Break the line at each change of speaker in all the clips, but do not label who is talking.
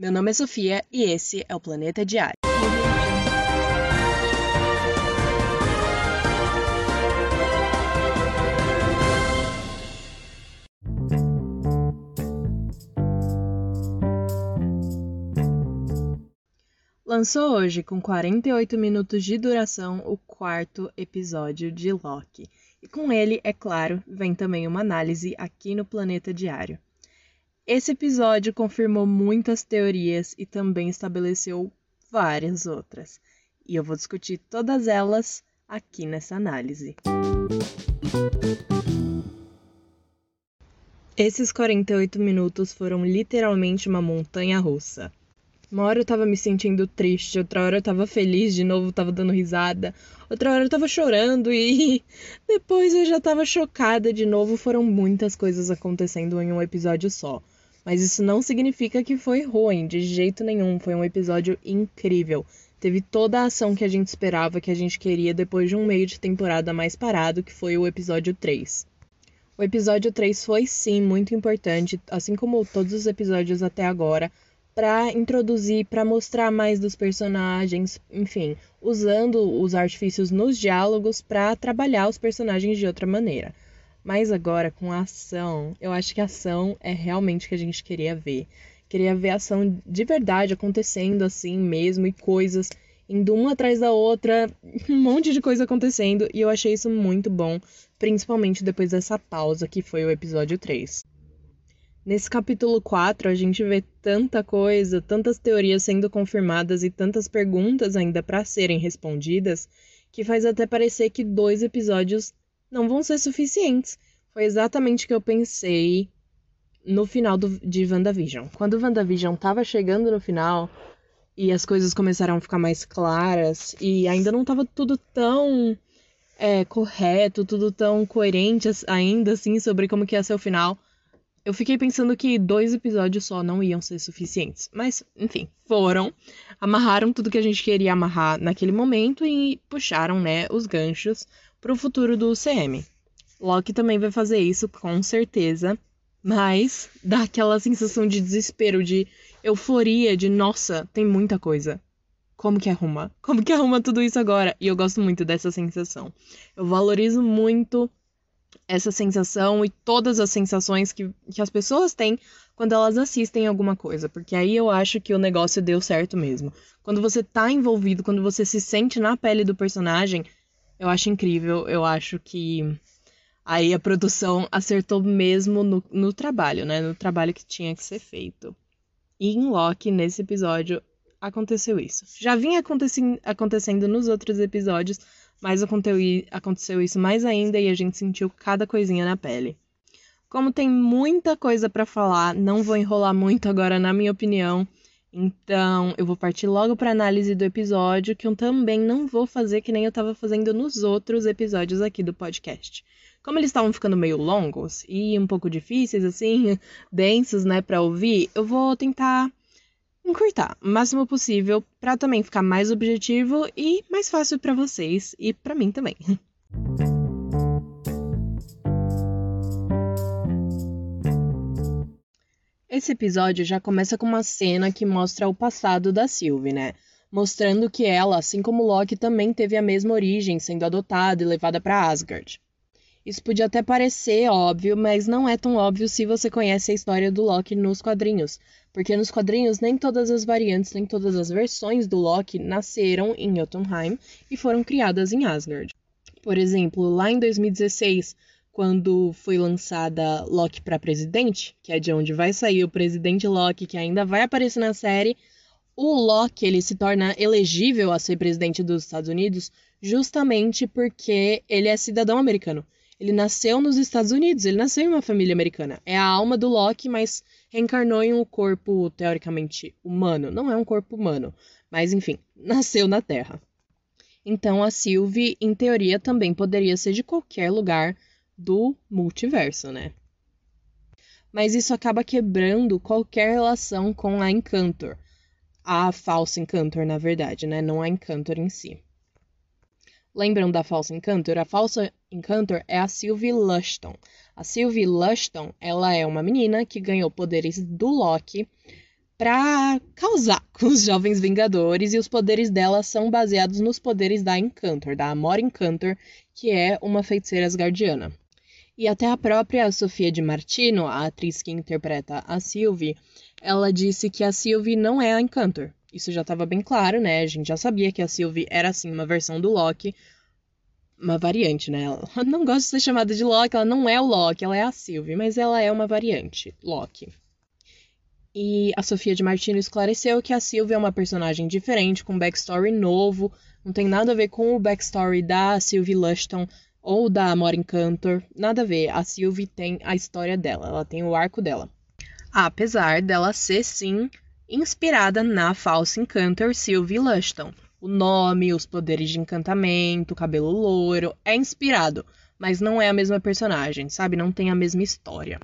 Meu nome é Sofia e esse é o Planeta Diário. Lançou hoje, com 48 minutos de duração, o quarto episódio de Loki. E com ele, é claro, vem também uma análise aqui no Planeta Diário. Esse episódio confirmou muitas teorias e também estabeleceu várias outras. E eu vou discutir todas elas aqui nessa análise. Esses 48 minutos foram literalmente uma montanha russa. Uma hora eu tava me sentindo triste, outra hora eu tava feliz de novo, tava dando risada, outra hora eu tava chorando e depois eu já tava chocada de novo. Foram muitas coisas acontecendo em um episódio só. Mas isso não significa que foi ruim, de jeito nenhum. Foi um episódio incrível. Teve toda a ação que a gente esperava, que a gente queria depois de um meio de temporada mais parado, que foi o episódio 3. O episódio 3 foi sim muito importante, assim como todos os episódios até agora para introduzir, para mostrar mais dos personagens, enfim, usando os artifícios nos diálogos para trabalhar os personagens de outra maneira. Mas agora com a ação, eu acho que a ação é realmente o que a gente queria ver. Queria ver ação de verdade acontecendo assim mesmo e coisas indo uma atrás da outra, um monte de coisa acontecendo, e eu achei isso muito bom, principalmente depois dessa pausa que foi o episódio 3. Nesse capítulo 4, a gente vê tanta coisa, tantas teorias sendo confirmadas e tantas perguntas ainda para serem respondidas, que faz até parecer que dois episódios não vão ser suficientes. Foi exatamente o que eu pensei no final do, de WandaVision. Quando WandaVision estava chegando no final e as coisas começaram a ficar mais claras e ainda não estava tudo tão é, correto, tudo tão coerente ainda assim sobre como que ia ser o final eu fiquei pensando que dois episódios só não iam ser suficientes. Mas, enfim, foram. Amarraram tudo que a gente queria amarrar naquele momento e puxaram, né, os ganchos pro futuro do CM. Loki também vai fazer isso, com certeza. Mas dá aquela sensação de desespero, de euforia, de nossa, tem muita coisa. Como que arruma? Como que arruma tudo isso agora? E eu gosto muito dessa sensação. Eu valorizo muito essa sensação e todas as sensações que, que as pessoas têm quando elas assistem alguma coisa, porque aí eu acho que o negócio deu certo mesmo. Quando você tá envolvido, quando você se sente na pele do personagem, eu acho incrível, eu acho que aí a produção acertou mesmo no, no trabalho, né? No trabalho que tinha que ser feito. E em Loki, nesse episódio, aconteceu isso. Já vinha acontecendo nos outros episódios, mas aconteceu isso mais ainda e a gente sentiu cada coisinha na pele. Como tem muita coisa para falar, não vou enrolar muito agora na minha opinião. Então, eu vou partir logo para análise do episódio, que eu também não vou fazer que nem eu estava fazendo nos outros episódios aqui do podcast. Como eles estavam ficando meio longos e um pouco difíceis assim, densos, né, para ouvir, eu vou tentar encurtar o máximo possível para também ficar mais objetivo e mais fácil para vocês e para mim também. Esse episódio já começa com uma cena que mostra o passado da Sylvie, né? Mostrando que ela, assim como Loki, também teve a mesma origem, sendo adotada e levada para Asgard. Isso podia até parecer óbvio, mas não é tão óbvio se você conhece a história do Loki nos quadrinhos, porque nos quadrinhos nem todas as variantes, nem todas as versões do Loki nasceram em Jotunheim e foram criadas em Asgard. Por exemplo, lá em 2016, quando foi lançada Loki para presidente, que é de onde vai sair o presidente Loki, que ainda vai aparecer na série, o Loki ele se torna elegível a ser presidente dos Estados Unidos justamente porque ele é cidadão americano. Ele nasceu nos Estados Unidos, ele nasceu em uma família americana. É a alma do Loki, mas reencarnou em um corpo teoricamente humano. Não é um corpo humano, mas enfim, nasceu na Terra. Então a Sylvie, em teoria, também poderia ser de qualquer lugar do multiverso, né? Mas isso acaba quebrando qualquer relação com a Encantor. A falsa Encantor, na verdade, né? Não a Encantor em si. Lembram da falsa Encantor? A falsa Encantor é a Sylvie Lushton. A Sylvie Lushton, ela é uma menina que ganhou poderes do Loki para causar com os jovens Vingadores e os poderes dela são baseados nos poderes da Encantor, da Amora Encantor, que é uma feiticeira asgardiana. E até a própria Sofia de Martino, a atriz que interpreta a Sylvie, ela disse que a Sylvie não é a Encantor. Isso já estava bem claro, né? A gente já sabia que a Sylvie era assim uma versão do Loki, uma variante, né? Ela não gosta de ser chamada de Loki, ela não é o Loki, ela é a Sylvie, mas ela é uma variante, Loki. E a Sofia de Martino esclareceu que a Sylvie é uma personagem diferente, com backstory novo, não tem nada a ver com o backstory da Sylvie Lushton ou da Maureen Cantor, nada a ver. A Sylvie tem a história dela, ela tem o arco dela. Apesar dela ser, sim, inspirada na falsa Encantor Sylvie Lushton. O nome, os poderes de encantamento, o cabelo loiro, é inspirado, mas não é a mesma personagem, sabe? Não tem a mesma história.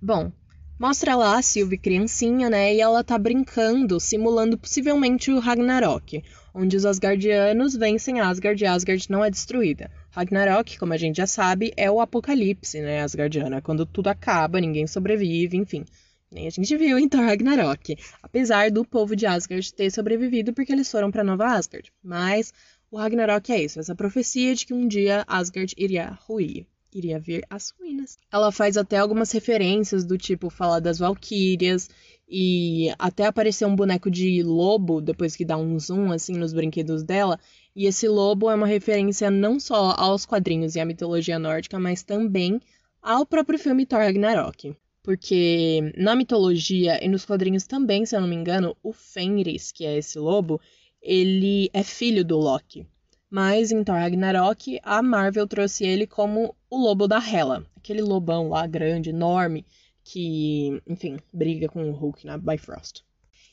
Bom, mostra lá a Sylvie criancinha, né? E ela tá brincando, simulando possivelmente o Ragnarok, onde os Asgardianos vencem Asgard e Asgard não é destruída. Ragnarok, como a gente já sabe, é o apocalipse, né, Asgardiano. É quando tudo acaba, ninguém sobrevive, enfim. Nem a gente viu em Thor Ragnarok. Apesar do povo de Asgard ter sobrevivido porque eles foram para Nova Asgard. Mas o Ragnarok é isso, essa profecia de que um dia Asgard iria ruir. Iria vir as ruínas. Ela faz até algumas referências do tipo falar das Valkyrias e até aparecer um boneco de lobo depois que dá um zoom assim nos brinquedos dela. E esse lobo é uma referência não só aos quadrinhos e à mitologia nórdica, mas também ao próprio filme Thor Ragnarok. Porque na mitologia e nos quadrinhos também, se eu não me engano, o Fenris, que é esse lobo, ele é filho do Loki. Mas em Thor Ragnarok, a Marvel trouxe ele como o lobo da Hela, aquele lobão lá grande, enorme, que, enfim, briga com o Hulk na Bifrost.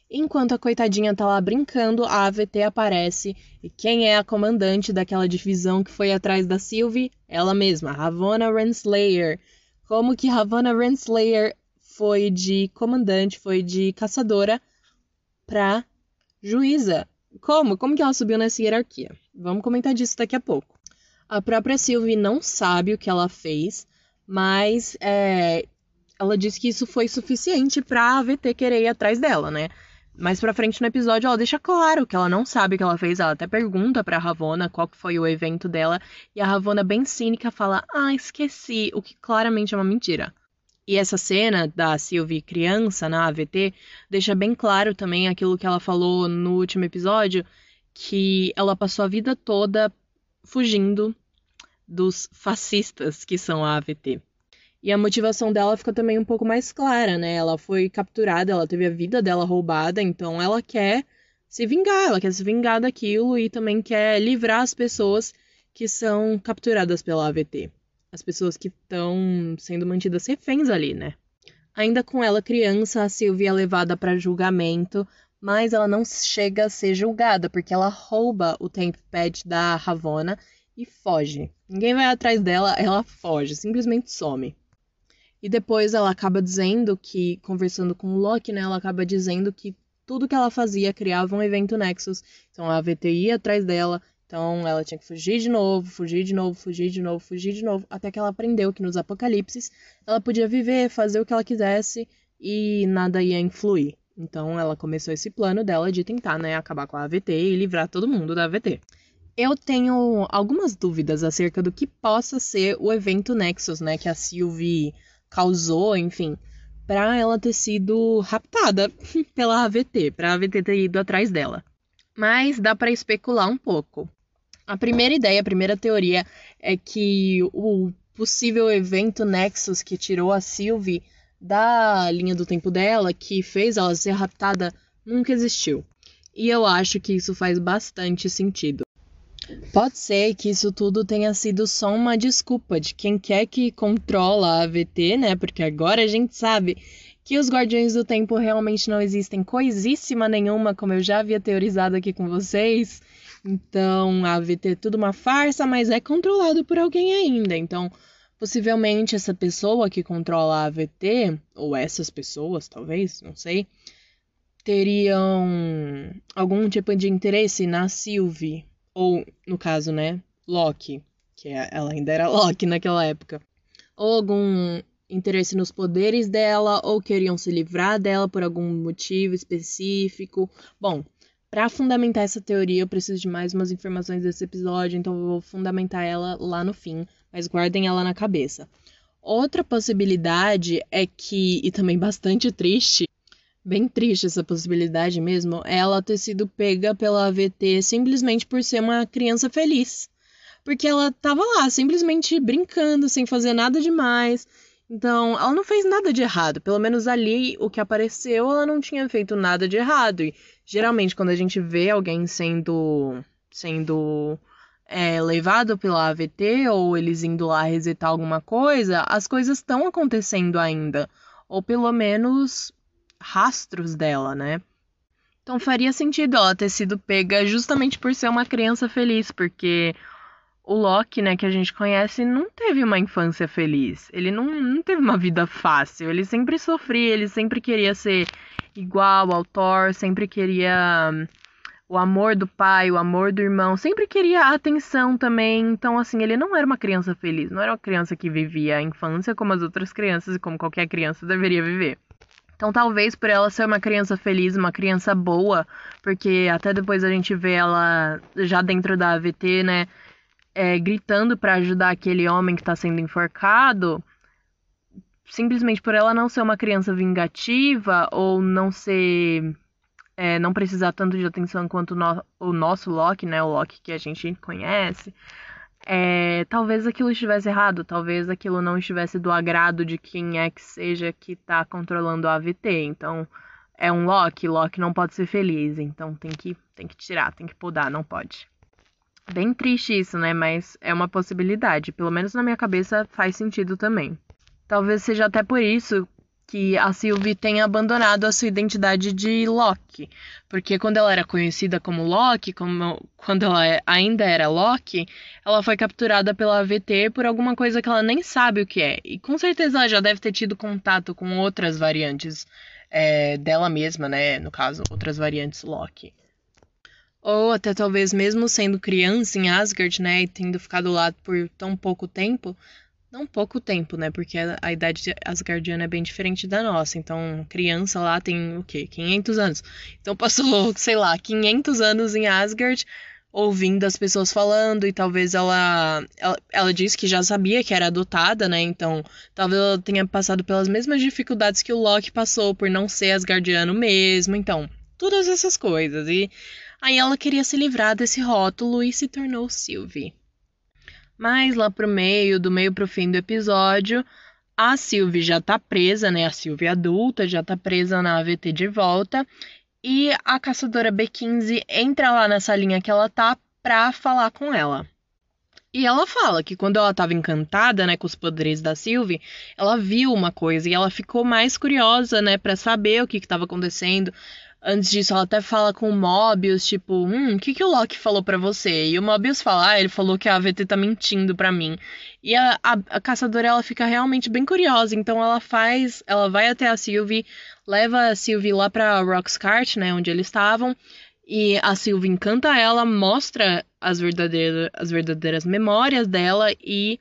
Enquanto a coitadinha tá lá brincando, a AVT aparece e quem é a comandante daquela divisão que foi atrás da Sylvie? Ela mesma, Ravonna Renslayer. Como que Ravonna Renslayer foi de comandante, foi de caçadora pra juíza? Como? Como que ela subiu nessa hierarquia? Vamos comentar disso daqui a pouco. A própria Sylvie não sabe o que ela fez, mas é, ela disse que isso foi suficiente pra AVT querer ir atrás dela, né? Mais pra frente no episódio, ela deixa claro que ela não sabe o que ela fez. Ela até pergunta pra Ravona qual que foi o evento dela. E a Ravona, bem cínica, fala: Ah, esqueci. O que claramente é uma mentira. E essa cena da Sylvie criança na AVT deixa bem claro também aquilo que ela falou no último episódio, que ela passou a vida toda fugindo dos fascistas que são a AVT. E a motivação dela fica também um pouco mais clara, né? Ela foi capturada, ela teve a vida dela roubada, então ela quer se vingar, ela quer se vingar daquilo e também quer livrar as pessoas que são capturadas pela AVT. As pessoas que estão sendo mantidas reféns ali, né? Ainda com ela criança, a Sylvie é levada para julgamento, mas ela não chega a ser julgada, porque ela rouba o Tempad da Ravonna e foge. Ninguém vai atrás dela, ela foge, simplesmente some. E depois ela acaba dizendo que, conversando com o Loki, né, ela acaba dizendo que tudo que ela fazia criava um evento Nexus. Então a AVT ia atrás dela, então ela tinha que fugir de novo, fugir de novo, fugir de novo, fugir de novo, até que ela aprendeu que nos apocalipses ela podia viver, fazer o que ela quisesse e nada ia influir. Então ela começou esse plano dela de tentar, né, acabar com a AVT e livrar todo mundo da AVT. Eu tenho algumas dúvidas acerca do que possa ser o evento Nexus, né, que a Sylvie causou, enfim, para ela ter sido raptada pela AVT, para a AVT ter ido atrás dela. Mas dá para especular um pouco. A primeira ideia, a primeira teoria é que o possível evento Nexus que tirou a Sylvie da linha do tempo dela, que fez ela ser raptada, nunca existiu. E eu acho que isso faz bastante sentido. Pode ser que isso tudo tenha sido só uma desculpa de quem quer que controla a AVT, né? Porque agora a gente sabe que os Guardiões do Tempo realmente não existem coisíssima nenhuma, como eu já havia teorizado aqui com vocês. Então, a AVT é tudo uma farsa, mas é controlado por alguém ainda. Então, possivelmente essa pessoa que controla a AVT, ou essas pessoas, talvez, não sei, teriam algum tipo de interesse na Sylvie ou, no caso, né, Loki, que é, ela ainda era Loki naquela época. Ou algum interesse nos poderes dela ou queriam se livrar dela por algum motivo específico. Bom, para fundamentar essa teoria, eu preciso de mais umas informações desse episódio, então eu vou fundamentar ela lá no fim, mas guardem ela na cabeça. Outra possibilidade é que, e também bastante triste, bem triste essa possibilidade mesmo, ela ter sido pega pela AVT simplesmente por ser uma criança feliz. Porque ela tava lá, simplesmente brincando, sem fazer nada demais. Então, ela não fez nada de errado. Pelo menos ali, o que apareceu, ela não tinha feito nada de errado. E geralmente, quando a gente vê alguém sendo. sendo. É, levado pela AVT ou eles indo lá resetar alguma coisa, as coisas estão acontecendo ainda. Ou pelo menos rastros dela, né? Então faria sentido ela ter sido pega justamente por ser uma criança feliz, porque o Loki, né, que a gente conhece, não teve uma infância feliz. Ele não, não teve uma vida fácil. Ele sempre sofria, ele sempre queria ser igual ao Thor, sempre queria hum, o amor do pai, o amor do irmão, sempre queria atenção também. Então, assim, ele não era uma criança feliz, não era uma criança que vivia a infância como as outras crianças e como qualquer criança deveria viver. Então, talvez por ela ser uma criança feliz, uma criança boa, porque até depois a gente vê ela já dentro da AVT, né? é, gritando para ajudar aquele homem que está sendo enforcado, simplesmente por ela não ser uma criança vingativa ou não ser. É, não precisar tanto de atenção quanto no, o nosso Loki, né? O Loki que a gente conhece. É, talvez aquilo estivesse errado, talvez aquilo não estivesse do agrado de quem é que seja que está controlando a AVT. Então, é um Loki, Loki não pode ser feliz, então tem que, tem que tirar, tem que podar, não pode. Bem triste isso, né? Mas é uma possibilidade. Pelo menos na minha cabeça faz sentido também. Talvez seja até por isso que a Sylvie tenha abandonado a sua identidade de Loki. Porque quando ela era conhecida como Loki, como, quando ela é, ainda era Loki, ela foi capturada pela AVT por alguma coisa que ela nem sabe o que é. E com certeza ela já deve ter tido contato com outras variantes é, dela mesma, né? No caso, outras variantes Loki. Ou até talvez mesmo sendo criança em Asgard, né, e tendo ficado lá por tão pouco tempo, não pouco tempo, né, porque a, a idade asgardiana é bem diferente da nossa. Então, criança lá tem o quê? 500 anos. Então passou, sei lá, 500 anos em Asgard ouvindo as pessoas falando e talvez ela, ela ela disse que já sabia que era adotada, né? Então, talvez ela tenha passado pelas mesmas dificuldades que o Loki passou por não ser asgardiano mesmo. Então, todas essas coisas. E Aí ela queria se livrar desse rótulo e se tornou Sylvie. Mas lá pro meio, do meio pro fim do episódio, a Sylvie já tá presa, né? A Sylvie adulta já tá presa na AVT de volta. E a caçadora B15 entra lá nessa linha que ela tá pra falar com ela. E ela fala que quando ela estava encantada, né, com os poderes da Sylvie, ela viu uma coisa e ela ficou mais curiosa, né, para saber o que estava acontecendo. Antes disso, ela até fala com o Mobius, tipo, hum, o que, que o Loki falou para você? E o Mobius fala, ah, ele falou que a AVT tá mentindo para mim. E a, a, a, caçadora, ela fica realmente bem curiosa, então ela faz, ela vai até a Sylvie, leva a Sylvie lá pra Roxcart, né, onde eles estavam, e a Sylvie encanta ela, mostra as verdadeiras, as verdadeiras memórias dela e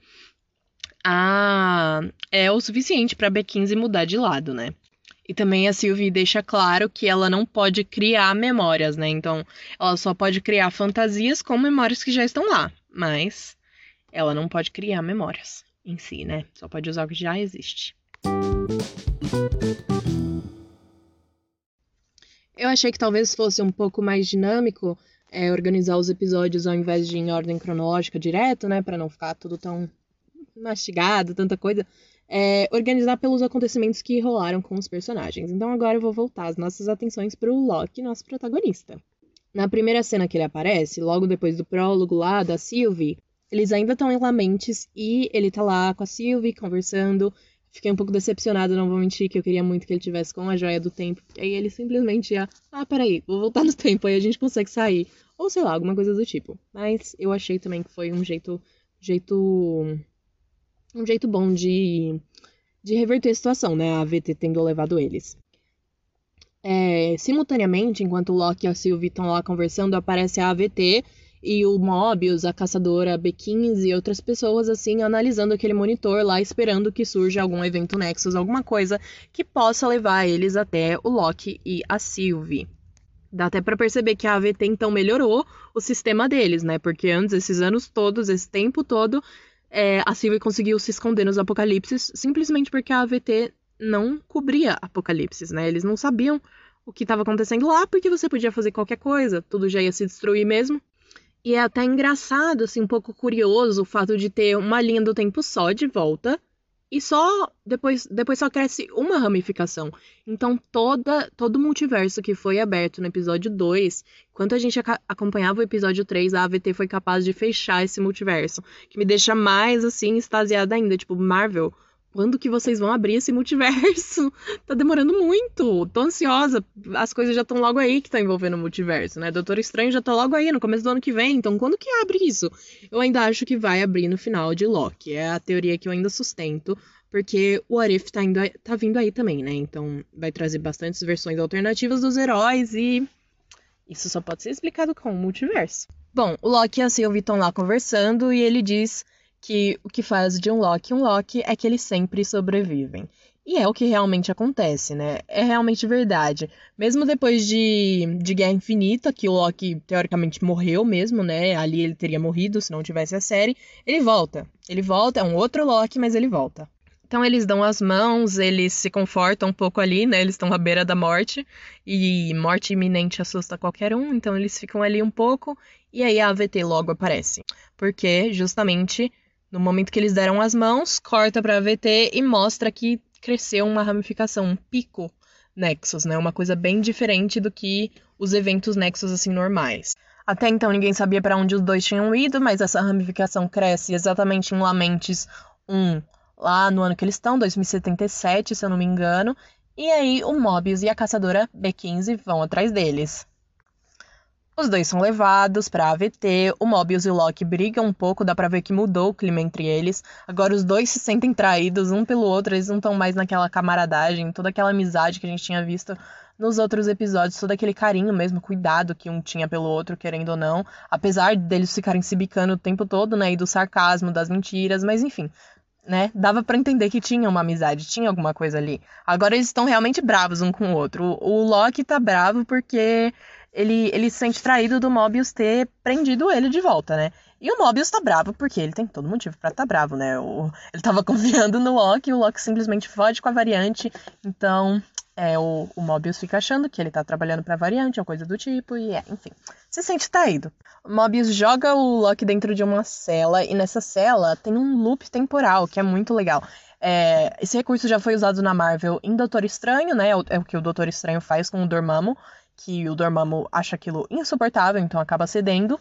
a, é o suficiente pra B15 mudar de lado, né? E também a Sylvie deixa claro que ela não pode criar memórias, né? Então, ela só pode criar fantasias com memórias que já estão lá. Mas ela não pode criar memórias em si, né? Só pode usar o que já existe. Eu achei que talvez fosse um pouco mais dinâmico é, organizar os episódios ao invés de em ordem cronológica direto, né? Para não ficar tudo tão mastigado, tanta coisa é, organizar pelos acontecimentos que rolaram com os personagens. Então agora eu vou voltar as nossas atenções para o Loki, nosso protagonista. Na primeira cena que ele aparece, logo depois do prólogo lá da Sylvie, eles ainda estão em Lamentes e ele tá lá com a Sylvie conversando. Fiquei um pouco decepcionada, não vou mentir, que eu queria muito que ele tivesse com a joia do tempo. Aí ele simplesmente ia, ah, peraí, vou voltar no tempo, aí a gente consegue sair. Ou sei lá, alguma coisa do tipo. Mas eu achei também que foi um jeito, jeito um jeito bom de, de reverter a situação, né? A VT tendo levado eles. É, simultaneamente, enquanto o Loki e a Sylvie estão lá conversando, aparece a AVT e o Mobius, a caçadora B15 e outras pessoas assim analisando aquele monitor lá, esperando que surja algum evento Nexus, alguma coisa que possa levar eles até o Loki e a Sylvie. Dá até para perceber que a AVT então melhorou o sistema deles, né? Porque antes, esses anos todos, esse tempo todo, é, a Sylvie conseguiu se esconder nos apocalipses simplesmente porque a AVT não cobria apocalipses, né? Eles não sabiam o que estava acontecendo lá porque você podia fazer qualquer coisa, tudo já ia se destruir mesmo. E é até engraçado, assim, um pouco curioso o fato de ter uma linha do tempo só de volta e só depois, depois só cresce uma ramificação. Então toda todo o multiverso que foi aberto no episódio 2, enquanto a gente acompanhava o episódio 3, a AVT foi capaz de fechar esse multiverso, que me deixa mais assim extasiada ainda, tipo, Marvel, quando que vocês vão abrir esse multiverso? tá demorando muito. Tô ansiosa. As coisas já estão logo aí que tá envolvendo o multiverso, né? Doutor Estranho já tá logo aí, no começo do ano que vem. Então, quando que abre isso? Eu ainda acho que vai abrir no final de Loki. É a teoria que eu ainda sustento. Porque o Arif tá, indo, tá vindo aí também, né? Então, vai trazer bastantes versões alternativas dos heróis e. Isso só pode ser explicado com o multiverso. Bom, o Loki e a Sylvie estão lá conversando e ele diz que o que faz de um Loki um Loki é que eles sempre sobrevivem. E é o que realmente acontece, né? É realmente verdade. Mesmo depois de, de Guerra Infinita, que o Loki teoricamente morreu mesmo, né? Ali ele teria morrido se não tivesse a série. Ele volta. Ele volta, é um outro Loki, mas ele volta. Então eles dão as mãos, eles se confortam um pouco ali, né? Eles estão à beira da morte. E morte iminente assusta qualquer um, então eles ficam ali um pouco. E aí a AVT logo aparece. Porque justamente no momento que eles deram as mãos, corta para VT e mostra que cresceu uma ramificação, um pico Nexus, né? Uma coisa bem diferente do que os eventos Nexus assim normais. Até então ninguém sabia para onde os dois tinham ido, mas essa ramificação cresce exatamente em Lamentes 1, lá no ano que eles estão, 2077, se eu não me engano. E aí o Mobius e a caçadora B15 vão atrás deles. Os dois são levados para AVT, o Mobius e o Loki brigam um pouco, dá pra ver que mudou o clima entre eles. Agora os dois se sentem traídos um pelo outro, eles não estão mais naquela camaradagem, toda aquela amizade que a gente tinha visto nos outros episódios, todo aquele carinho mesmo, cuidado que um tinha pelo outro, querendo ou não. Apesar deles ficarem se bicando o tempo todo, né, e do sarcasmo, das mentiras, mas enfim, né? Dava para entender que tinha uma amizade, tinha alguma coisa ali. Agora eles estão realmente bravos um com o outro. O, o Loki tá bravo porque ele, ele se sente traído do Mobius ter prendido ele de volta, né? E o Mobius tá bravo porque ele tem todo motivo para tá bravo, né? O, ele tava confiando no Loki, o Loki simplesmente fode com a variante, então é, o, o Mobius fica achando que ele tá trabalhando pra variante, ou coisa do tipo, e é, enfim, se sente traído. O Mobius joga o Loki dentro de uma cela, e nessa cela tem um loop temporal, que é muito legal. É, esse recurso já foi usado na Marvel em Doutor Estranho, né? É o, é o que o Doutor Estranho faz com o Dormammu que o Dormammu acha aquilo insuportável, então acaba cedendo.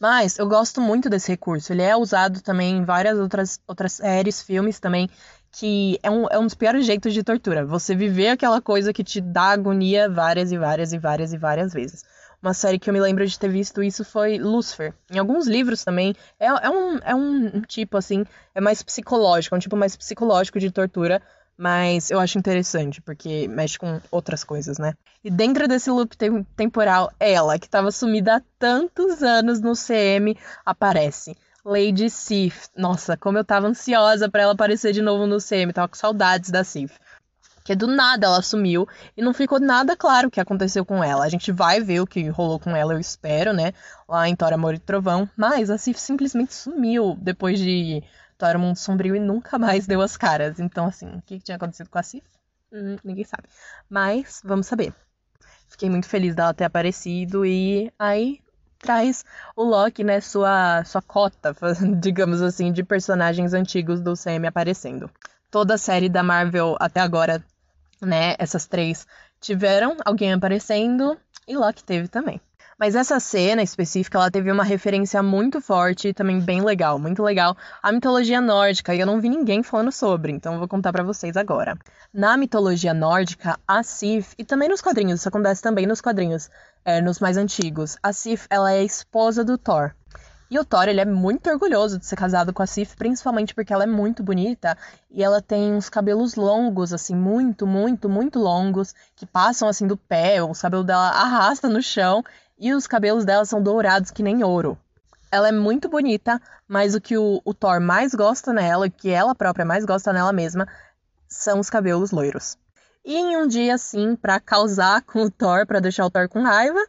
Mas eu gosto muito desse recurso. Ele é usado também em várias outras, outras séries, filmes também, que é um, é um dos piores jeitos de tortura. Você viver aquela coisa que te dá agonia várias e várias e várias e várias vezes. Uma série que eu me lembro de ter visto isso foi Lucifer. Em alguns livros também. É, é, um, é um tipo assim, é mais psicológico, é um tipo mais psicológico de tortura mas eu acho interessante, porque mexe com outras coisas, né? E dentro desse loop temporal, ela, que estava sumida há tantos anos no CM, aparece. Lady Sif. Nossa, como eu tava ansiosa para ela aparecer de novo no CM, tava com saudades da Sif. Que do nada ela sumiu e não ficou nada claro o que aconteceu com ela. A gente vai ver o que rolou com ela, eu espero, né? Lá em Thor, Amor e Trovão. Mas a Sif simplesmente sumiu depois de Thor Mundo Sombrio e nunca mais deu as caras. Então, assim, o que tinha acontecido com a Sif? Hum, ninguém sabe. Mas, vamos saber. Fiquei muito feliz dela ter aparecido e aí traz o Loki, né, sua, sua cota, digamos assim, de personagens antigos do CM aparecendo. Toda a série da Marvel até agora, né, essas três tiveram alguém aparecendo e Loki teve também. Mas essa cena específica, ela teve uma referência muito forte e também bem legal, muito legal, à mitologia nórdica, e eu não vi ninguém falando sobre, então eu vou contar para vocês agora. Na mitologia nórdica, a Sif, e também nos quadrinhos, isso acontece também nos quadrinhos, é, nos mais antigos, a Sif, ela é a esposa do Thor. E o Thor, ele é muito orgulhoso de ser casado com a Sif, principalmente porque ela é muito bonita e ela tem uns cabelos longos, assim, muito, muito, muito longos, que passam assim do pé, o cabelo dela arrasta no chão e os cabelos dela são dourados que nem ouro. Ela é muito bonita, mas o que o, o Thor mais gosta nela, o que ela própria mais gosta nela mesma, são os cabelos loiros. E em um dia assim, para causar com o Thor, para deixar o Thor com raiva,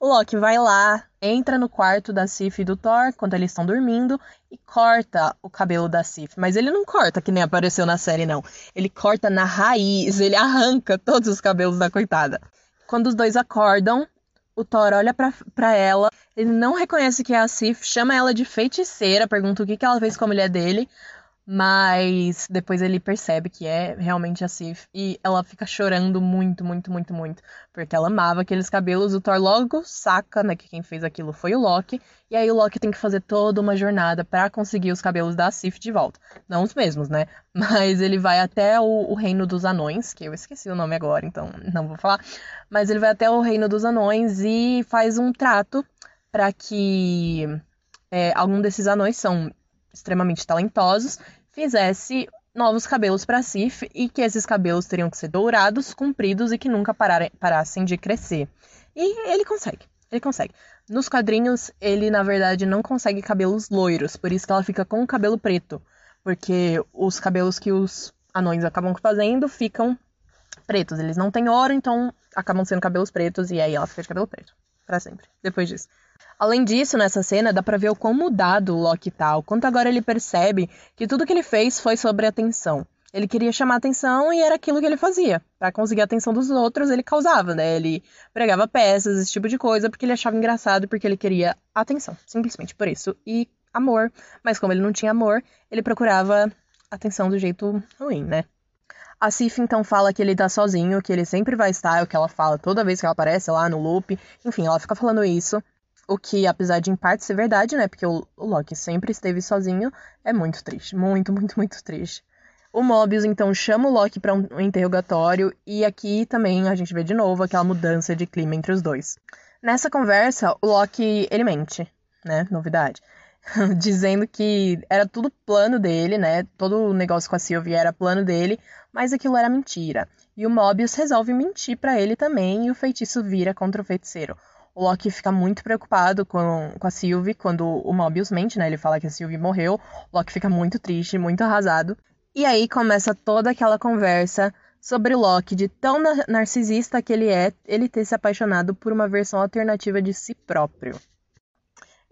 o Loki vai lá, entra no quarto da Sif e do Thor, quando eles estão dormindo, e corta o cabelo da Sif. Mas ele não corta, que nem apareceu na série, não. Ele corta na raiz, ele arranca todos os cabelos da coitada. Quando os dois acordam, o Thor olha pra ela, ele não reconhece que é a Sif, chama ela de feiticeira, pergunta o que, que ela fez com a mulher dele. Mas depois ele percebe que é realmente a Sif e ela fica chorando muito, muito, muito, muito. Porque ela amava aqueles cabelos. O Thor logo saca, né, que quem fez aquilo foi o Loki. E aí o Loki tem que fazer toda uma jornada para conseguir os cabelos da Sif de volta. Não os mesmos, né? Mas ele vai até o, o Reino dos Anões, que eu esqueci o nome agora, então não vou falar. Mas ele vai até o Reino dos Anões e faz um trato para que é, algum desses anões são extremamente talentosos, fizesse novos cabelos para Sif e que esses cabelos teriam que ser dourados, compridos e que nunca parassem de crescer. E ele consegue, ele consegue. Nos quadrinhos, ele na verdade não consegue cabelos loiros, por isso que ela fica com o cabelo preto, porque os cabelos que os anões acabam fazendo ficam pretos, eles não têm ouro, então acabam sendo cabelos pretos e aí ela fica de cabelo preto para sempre. Depois disso. Além disso, nessa cena dá pra ver o quão mudado o Loki tá, o quanto agora ele percebe que tudo que ele fez foi sobre atenção. Ele queria chamar atenção e era aquilo que ele fazia. Para conseguir a atenção dos outros, ele causava, né? Ele pregava peças, esse tipo de coisa, porque ele achava engraçado, porque ele queria atenção. Simplesmente por isso. E amor. Mas como ele não tinha amor, ele procurava atenção do jeito ruim, né? A Sif então fala que ele tá sozinho, que ele sempre vai estar, é o que ela fala toda vez que ela aparece lá no loop. Enfim, ela fica falando isso. O que, apesar de em parte ser verdade, né? Porque o, Loki sempre esteve sozinho, é muito triste. Muito, muito, muito triste. O Mobius então chama o Loki para um interrogatório e aqui também a gente vê de novo aquela mudança de clima entre os dois. Nessa conversa, o Loki ele mente, né? Novidade. Dizendo que era tudo plano dele, né? Todo o negócio com a Sylvie era plano dele, mas aquilo era mentira. E o Mobius resolve mentir para ele também e o feitiço vira contra o feiticeiro. O Loki fica muito preocupado com, com a Sylvie quando o Mobius mente, né? Ele fala que a Sylvie morreu. O Loki fica muito triste, muito arrasado. E aí começa toda aquela conversa sobre o Loki, de tão narcisista que ele é, ele ter se apaixonado por uma versão alternativa de si próprio.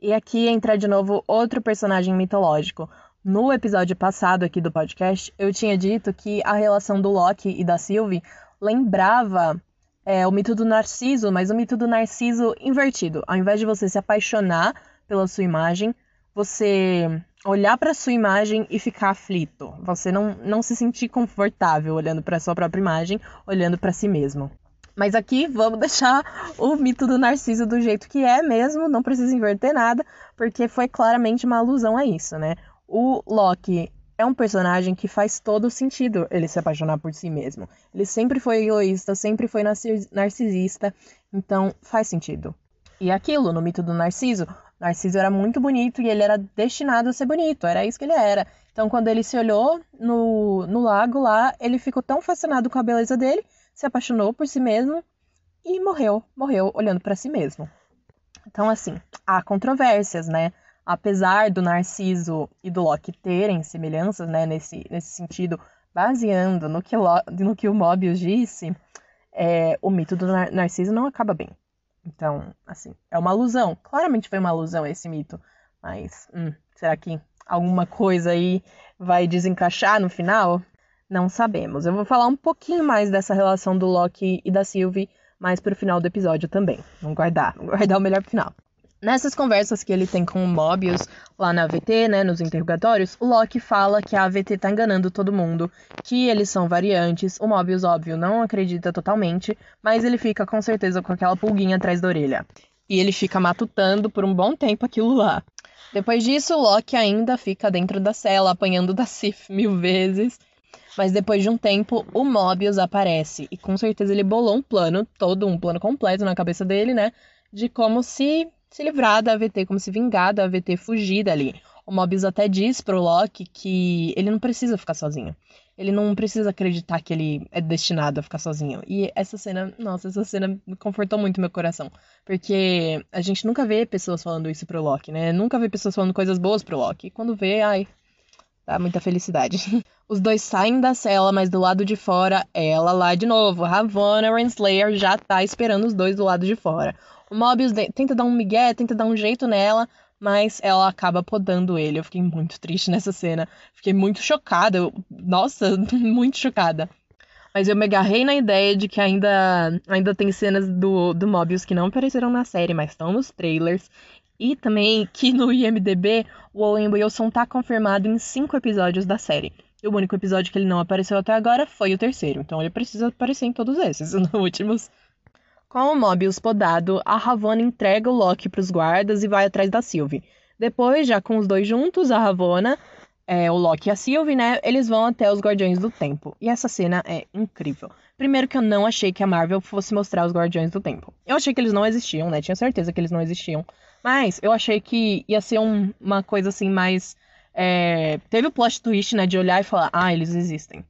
E aqui entra de novo outro personagem mitológico. No episódio passado aqui do podcast, eu tinha dito que a relação do Loki e da Sylvie lembrava é, o mito do Narciso, mas o mito do Narciso invertido. Ao invés de você se apaixonar pela sua imagem, você olhar para sua imagem e ficar aflito. Você não, não se sentir confortável olhando para sua própria imagem, olhando para si mesmo. Mas aqui vamos deixar o mito do Narciso do jeito que é mesmo, não precisa inverter nada, porque foi claramente uma alusão a isso, né? O Loki é um personagem que faz todo sentido ele se apaixonar por si mesmo. Ele sempre foi egoísta, sempre foi narcisista, então faz sentido. E aquilo, no mito do Narciso, Narciso era muito bonito e ele era destinado a ser bonito, era isso que ele era. Então, quando ele se olhou no, no lago lá, ele ficou tão fascinado com a beleza dele, se apaixonou por si mesmo e morreu, morreu olhando para si mesmo. Então, assim, há controvérsias, né? Apesar do Narciso e do Loki terem semelhanças, né, nesse, nesse sentido, baseando no que, no que o Mobius disse, é, o mito do Nar Narciso não acaba bem. Então, assim, é uma alusão. Claramente foi uma alusão esse mito. Mas, hum, será que alguma coisa aí vai desencaixar no final? Não sabemos. Eu vou falar um pouquinho mais dessa relação do Loki e da Sylvie mais pro final do episódio também. Vamos guardar, vamos guardar o melhor final. Nessas conversas que ele tem com o Mobius lá na AVT, né, nos interrogatórios, o Loki fala que a AVT tá enganando todo mundo, que eles são variantes. O Mobius, óbvio, não acredita totalmente, mas ele fica com certeza com aquela pulguinha atrás da orelha. E ele fica matutando por um bom tempo aquilo lá. Depois disso, o Loki ainda fica dentro da cela, apanhando da Sif mil vezes. Mas depois de um tempo, o Mobius aparece. E com certeza ele bolou um plano, todo um plano completo na cabeça dele, né? De como se se livrar da AVT, como se vingar da AVT, fugir dali. O Mobius até diz pro Loki que ele não precisa ficar sozinho. Ele não precisa acreditar que ele é destinado a ficar sozinho. E essa cena, nossa, essa cena me confortou muito meu coração. Porque a gente nunca vê pessoas falando isso pro Loki, né? Nunca vê pessoas falando coisas boas pro Loki. E quando vê, ai, dá muita felicidade. Os dois saem da cela, mas do lado de fora, ela lá de novo. Ravonna Renslayer já tá esperando os dois do lado de fora. O Mobius tenta dar um migué, tenta dar um jeito nela, mas ela acaba podando ele. Eu fiquei muito triste nessa cena. Fiquei muito chocada. Eu, nossa, muito chocada. Mas eu me agarrei na ideia de que ainda, ainda tem cenas do, do Mobius que não apareceram na série, mas estão nos trailers. E também que no IMDB o Owen Wilson tá confirmado em cinco episódios da série. E o único episódio que ele não apareceu até agora foi o terceiro. Então ele precisa aparecer em todos esses, nos últimos. Com o Mobius podado, a Ravonna entrega o Loki para os guardas e vai atrás da Sylvie. Depois, já com os dois juntos, a Ravonna, é, o Loki e a Sylvie, né, eles vão até os Guardiões do Tempo. E essa cena é incrível. Primeiro que eu não achei que a Marvel fosse mostrar os Guardiões do Tempo. Eu achei que eles não existiam, né? Tinha certeza que eles não existiam. Mas eu achei que ia ser um, uma coisa assim mais. É... Teve o plot twist, né? De olhar e falar, ah, eles existem.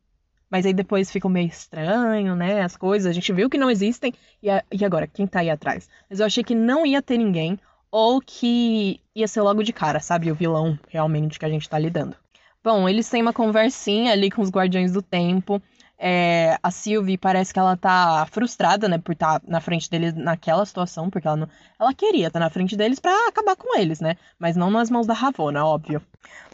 Mas aí depois fica meio estranho, né? As coisas. A gente viu que não existem. E, a... e agora? Quem tá aí atrás? Mas eu achei que não ia ter ninguém. Ou que ia ser logo de cara, sabe? O vilão realmente que a gente tá lidando. Bom, eles têm uma conversinha ali com os Guardiões do Tempo. É, a Sylvie parece que ela tá frustrada, né, por estar tá na frente deles naquela situação, porque ela não, ela queria estar tá na frente deles para acabar com eles, né? Mas não nas mãos da Ravonna, óbvio.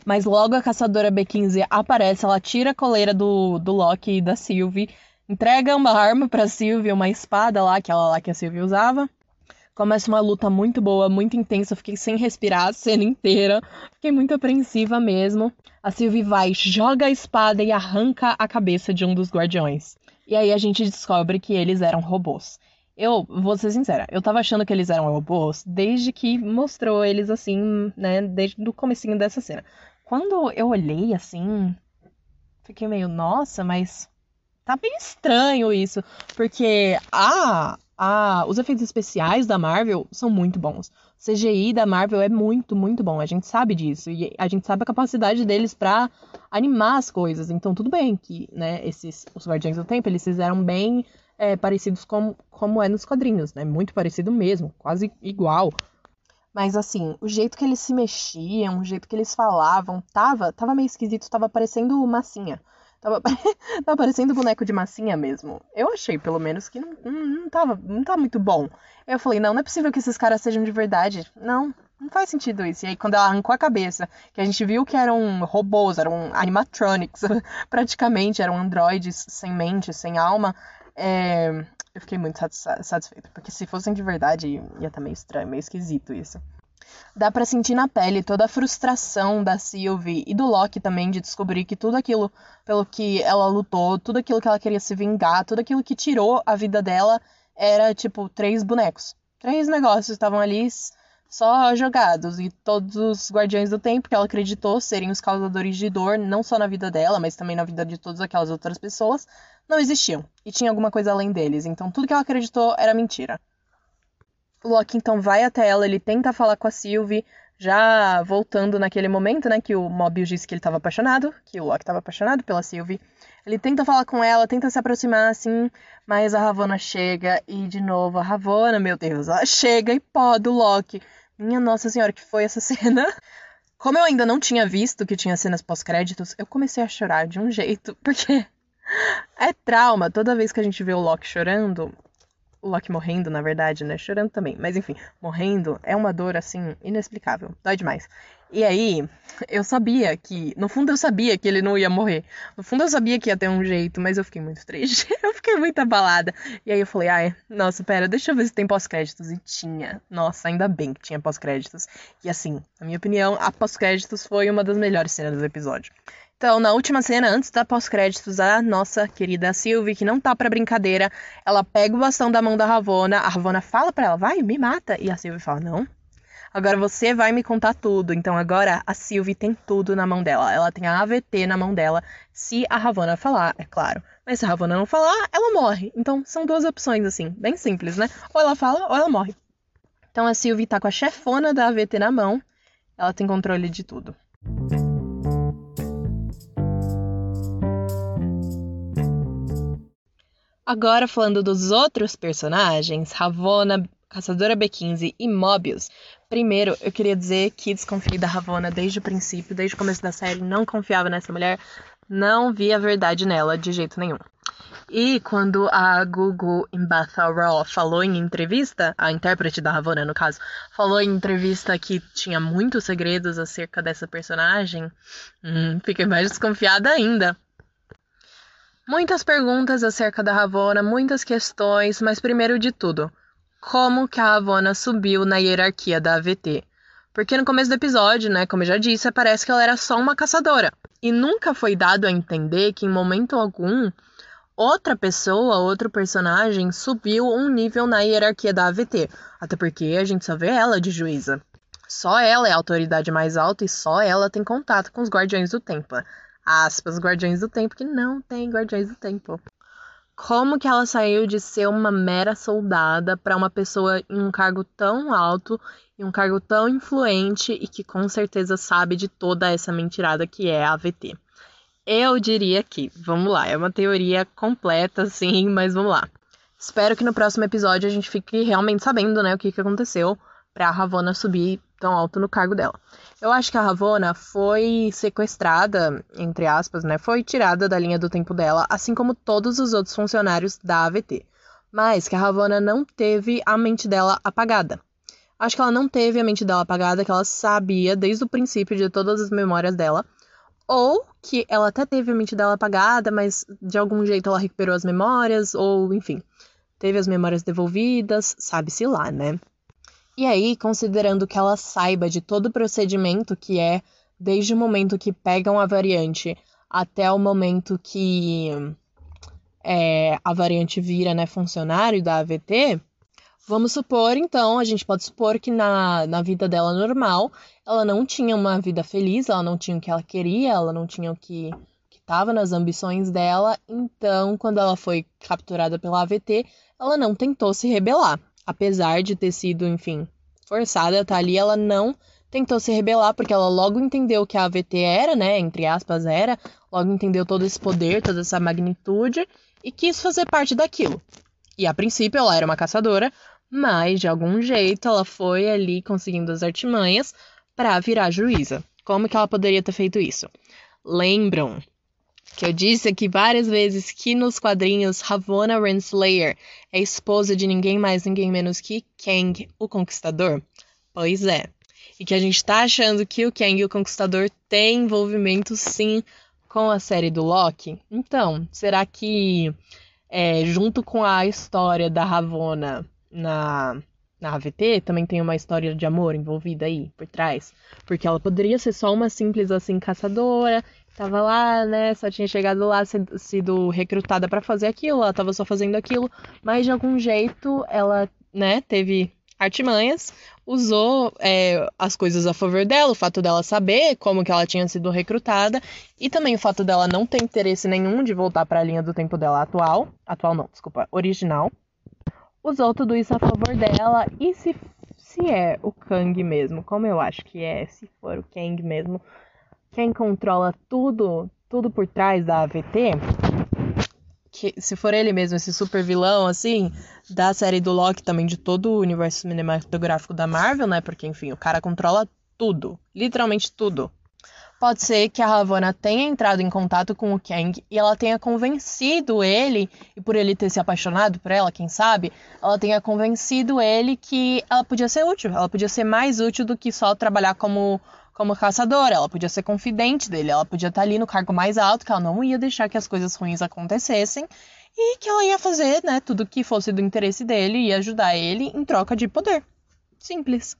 Mas logo a caçadora B15 aparece, ela tira a coleira do, do Loki e da Sylvie, entrega uma arma pra Sylvie, uma espada lá, aquela lá que a Sylvie usava. Começa uma luta muito boa, muito intensa. Eu fiquei sem respirar a cena inteira. Fiquei muito apreensiva mesmo. A Sylvie vai, joga a espada e arranca a cabeça de um dos guardiões. E aí a gente descobre que eles eram robôs. Eu, vou ser sincera, eu tava achando que eles eram robôs desde que mostrou eles assim, né, desde o comecinho dessa cena. Quando eu olhei assim, fiquei meio, nossa, mas tá bem estranho isso, porque a ah, os efeitos especiais da Marvel são muito bons. O CGI da Marvel é muito, muito bom. A gente sabe disso. E a gente sabe a capacidade deles para animar as coisas. Então, tudo bem que, né, esses, os Guardiões do Tempo, eles fizeram bem é, parecidos com, como é nos quadrinhos, né? Muito parecido mesmo, quase igual. Mas assim, o jeito que eles se mexiam, o jeito que eles falavam, tava, tava meio esquisito, tava parecendo massinha. Tava, tava parecendo boneco de massinha mesmo. Eu achei, pelo menos, que não, não, não, tava, não tá muito bom. Eu falei, não, não é possível que esses caras sejam de verdade. Não, não faz sentido isso. E aí, quando ela arrancou a cabeça, que a gente viu que eram robôs, eram animatronics, praticamente, eram androides sem mente, sem alma, é... eu fiquei muito satisfeita. Porque se fossem de verdade, ia estar tá meio estranho, meio esquisito isso. Dá para sentir na pele toda a frustração da Sylvie e do Loki também de descobrir que tudo aquilo pelo que ela lutou, tudo aquilo que ela queria se vingar, tudo aquilo que tirou a vida dela era tipo três bonecos. Três negócios estavam ali só jogados e todos os guardiões do tempo que ela acreditou serem os causadores de dor, não só na vida dela, mas também na vida de todas aquelas outras pessoas, não existiam e tinha alguma coisa além deles. Então tudo que ela acreditou era mentira. O Loki então vai até ela, ele tenta falar com a Sylvie, já voltando naquele momento, né, que o Mobius disse que ele estava apaixonado, que o Loki estava apaixonado pela Sylvie. Ele tenta falar com ela, tenta se aproximar assim, mas a Ravonna chega e de novo a Ravonna, meu Deus, ela chega e poda o Loki. Minha Nossa Senhora, que foi essa cena? Como eu ainda não tinha visto que tinha cenas pós-créditos, eu comecei a chorar de um jeito, porque é trauma. Toda vez que a gente vê o Loki chorando, o Loki morrendo, na verdade, né? Chorando também. Mas enfim, morrendo é uma dor assim inexplicável. Dói demais. E aí, eu sabia que. No fundo, eu sabia que ele não ia morrer. No fundo, eu sabia que ia ter um jeito, mas eu fiquei muito triste. eu fiquei muito abalada. E aí eu falei, ai, nossa, pera, deixa eu ver se tem pós-créditos. E tinha. Nossa, ainda bem que tinha pós-créditos. E assim, na minha opinião, a pós-créditos foi uma das melhores cenas do episódio. Então, na última cena, antes da pós-créditos, a nossa querida Sylvie, que não tá pra brincadeira, ela pega o bastão da mão da Ravona, a Ravona fala pra ela, vai, me mata. E a Sylvie fala, não. Agora você vai me contar tudo. Então agora a Sylvie tem tudo na mão dela. Ela tem a AVT na mão dela, se a Ravona falar, é claro. Mas se a Ravona não falar, ela morre. Então são duas opções, assim, bem simples, né? Ou ela fala, ou ela morre. Então a Sylvie tá com a chefona da AVT na mão. Ela tem controle de tudo. Agora falando dos outros personagens, Ravonna, Caçadora B15 e Mobius. Primeiro, eu queria dizer que desconfiei da Ravonna desde o princípio, desde o começo da série, não confiava nessa mulher, não vi a verdade nela de jeito nenhum. E quando a Google Imbatha falou em entrevista, a intérprete da Ravonna, no caso, falou em entrevista que tinha muitos segredos acerca dessa personagem, hum, fiquei mais desconfiada ainda. Muitas perguntas acerca da Ravonna, muitas questões, mas primeiro de tudo, como que a Ravonna subiu na hierarquia da AVT? Porque no começo do episódio, né, como eu já disse, parece que ela era só uma caçadora. E nunca foi dado a entender que em momento algum outra pessoa, outro personagem subiu um nível na hierarquia da AVT. Até porque a gente só vê ela de juíza. Só ela é a autoridade mais alta e só ela tem contato com os Guardiões do Tempo aspas, Guardiões do Tempo, que não tem Guardiões do Tempo. Como que ela saiu de ser uma mera soldada para uma pessoa em um cargo tão alto, em um cargo tão influente e que com certeza sabe de toda essa mentirada que é a AVT? Eu diria que, vamos lá, é uma teoria completa, sim, mas vamos lá. Espero que no próximo episódio a gente fique realmente sabendo, né, o que, que aconteceu pra Ravonna subir tão alto no cargo dela. Eu acho que a Ravonna foi sequestrada, entre aspas, né? Foi tirada da linha do tempo dela, assim como todos os outros funcionários da AVT. Mas que a Ravonna não teve a mente dela apagada. Acho que ela não teve a mente dela apagada, que ela sabia desde o princípio de todas as memórias dela. Ou que ela até teve a mente dela apagada, mas de algum jeito ela recuperou as memórias, ou enfim, teve as memórias devolvidas, sabe-se lá, né? E aí, considerando que ela saiba de todo o procedimento que é desde o momento que pegam a variante até o momento que é, a variante vira né, funcionário da AVT, vamos supor, então, a gente pode supor que na, na vida dela normal, ela não tinha uma vida feliz, ela não tinha o que ela queria, ela não tinha o que estava nas ambições dela, então, quando ela foi capturada pela AVT, ela não tentou se rebelar apesar de ter sido, enfim, forçada a estar ali, ela não tentou se rebelar, porque ela logo entendeu que a AVT era, né, entre aspas, era, logo entendeu todo esse poder, toda essa magnitude e quis fazer parte daquilo. E a princípio ela era uma caçadora, mas de algum jeito ela foi ali conseguindo as artimanhas para virar juíza. Como que ela poderia ter feito isso? Lembram que eu disse aqui várias vezes que nos quadrinhos Ravonna Renslayer é esposa de ninguém mais, ninguém menos que Kang, o Conquistador? Pois é. E que a gente tá achando que o Kang, o Conquistador, tem envolvimento sim com a série do Loki? Então, será que é, junto com a história da Ravonna na, na AVT, também tem uma história de amor envolvida aí por trás? Porque ela poderia ser só uma simples assim caçadora tava lá, né? Só tinha chegado lá, sido recrutada para fazer aquilo, ela tava só fazendo aquilo, mas de algum jeito ela, né, teve artimanhas, usou é, as coisas a favor dela, o fato dela saber como que ela tinha sido recrutada e também o fato dela não ter interesse nenhum de voltar para a linha do tempo dela atual, atual não, desculpa, original. Usou tudo isso a favor dela e se se é o Kang mesmo, como eu acho que é, se for o Kang mesmo, quem controla tudo, tudo por trás da AVT, que se for ele mesmo, esse super vilão, assim, da série do Loki, também de todo o universo cinematográfico da Marvel, né? Porque, enfim, o cara controla tudo, literalmente tudo. Pode ser que a Ravonna tenha entrado em contato com o Kang e ela tenha convencido ele, e por ele ter se apaixonado por ela, quem sabe, ela tenha convencido ele que ela podia ser útil, ela podia ser mais útil do que só trabalhar como como caçadora, ela podia ser confidente dele, ela podia estar ali no cargo mais alto, que ela não ia deixar que as coisas ruins acontecessem e que ela ia fazer, né, tudo que fosse do interesse dele e ajudar ele em troca de poder. Simples.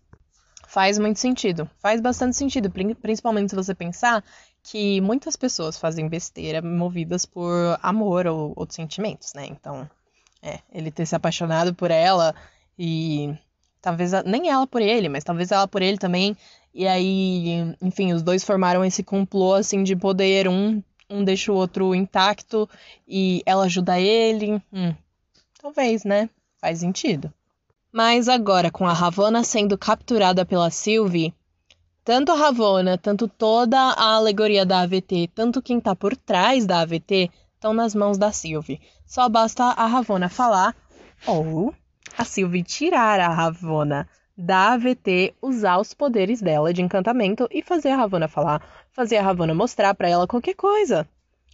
Faz muito sentido. Faz bastante sentido, principalmente se você pensar que muitas pessoas fazem besteira movidas por amor ou outros sentimentos, né? Então, é, ele ter se apaixonado por ela e talvez nem ela por ele, mas talvez ela por ele também e aí, enfim, os dois formaram esse complô assim de poder, um, um deixa o outro intacto e ela ajuda ele. Hum, talvez, né? Faz sentido. Mas agora, com a Ravonna sendo capturada pela Sylvie, tanto a Ravonna, tanto toda a alegoria da AVT, tanto quem tá por trás da AVT, estão nas mãos da Sylvie. Só basta a Ravonna falar ou a Sylvie tirar a Ravonna da AVT, usar os poderes dela de encantamento e fazer a Ravonna falar, fazer a Ravonna mostrar para ela qualquer coisa.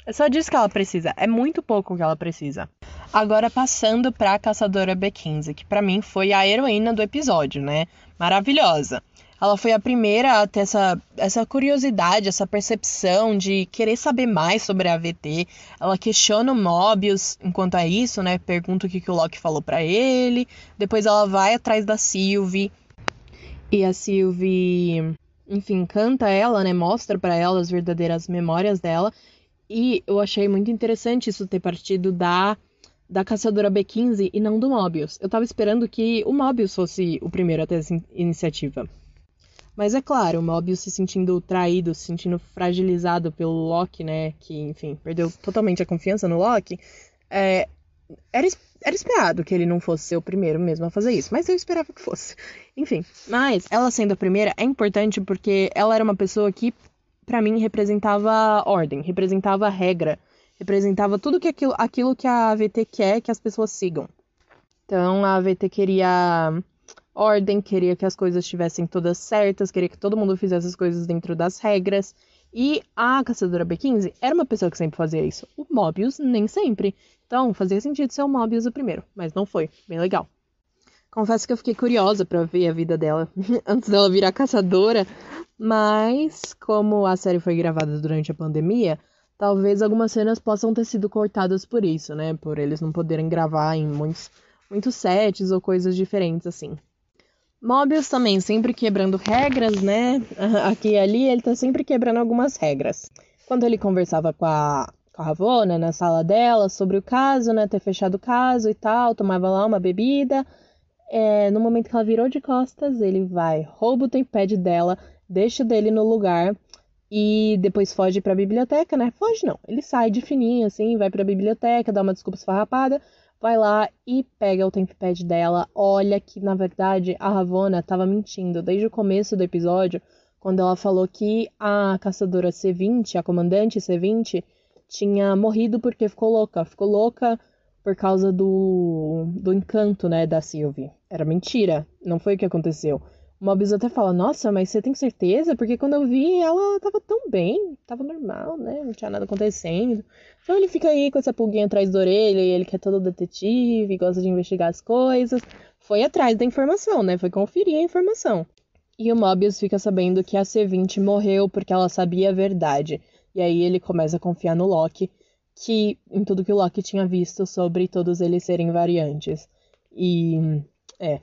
É só disso que ela precisa, é muito pouco que ela precisa. Agora passando para a caçadora B15, que para mim foi a heroína do episódio, né? Maravilhosa. Ela foi a primeira a ter essa, essa curiosidade, essa percepção de querer saber mais sobre a AVT. Ela questiona o Mobius enquanto é isso, né? Pergunta o que, que o Loki falou para ele. Depois ela vai atrás da Sylvie. E a Sylvie, enfim, canta ela, né? Mostra para ela as verdadeiras memórias dela. E eu achei muito interessante isso ter partido da da caçadora B15 e não do Mobius. Eu tava esperando que o Mobius fosse o primeiro a ter essa iniciativa. Mas é claro, o Mobius se sentindo traído, se sentindo fragilizado pelo Loki, né? Que, enfim, perdeu totalmente a confiança no Loki. É, era, era esperado que ele não fosse ser o primeiro mesmo a fazer isso, mas eu esperava que fosse. Enfim, mas ela sendo a primeira é importante porque ela era uma pessoa que, para mim, representava ordem, representava regra, representava tudo que aquilo, aquilo que a AVT quer que as pessoas sigam. Então a AVT queria ordem, queria que as coisas estivessem todas certas, queria que todo mundo fizesse as coisas dentro das regras. E a caçadora B15 era uma pessoa que sempre fazia isso. O Mobius nem sempre. Então fazia sentido ser o Mobius o primeiro, mas não foi. Bem legal. Confesso que eu fiquei curiosa para ver a vida dela antes dela virar caçadora, mas como a série foi gravada durante a pandemia, talvez algumas cenas possam ter sido cortadas por isso, né? Por eles não poderem gravar em muitos, muitos sets ou coisas diferentes assim. Mobius também sempre quebrando regras, né? Aqui e ali ele tá sempre quebrando algumas regras. Quando ele conversava com a, com a Ravona na sala dela sobre o caso, né? Ter fechado o caso e tal, tomava lá uma bebida. É, no momento que ela virou de costas, ele vai, rouba o tempad dela, deixa dele no lugar e depois foge pra biblioteca, né? Foge não, ele sai de fininho assim, vai pra biblioteca, dá uma desculpa esfarrapada vai lá e pega o tempad dela. Olha que, na verdade, a Ravonna estava mentindo desde o começo do episódio, quando ela falou que a caçadora C20, a comandante C20, tinha morrido porque ficou louca. Ficou louca por causa do, do encanto, né, da Sylvie. Era mentira, não foi o que aconteceu. Mobius até fala, nossa, mas você tem certeza? Porque quando eu vi, ela tava tão bem, tava normal, né? Não tinha nada acontecendo. Então ele fica aí com essa pulguinha atrás da orelha e ele que é todo detetive, gosta de investigar as coisas. Foi atrás da informação, né? Foi conferir a informação. E o Mobius fica sabendo que a C20 morreu porque ela sabia a verdade. E aí ele começa a confiar no Loki, que em tudo que o Loki tinha visto sobre todos eles serem variantes. E é,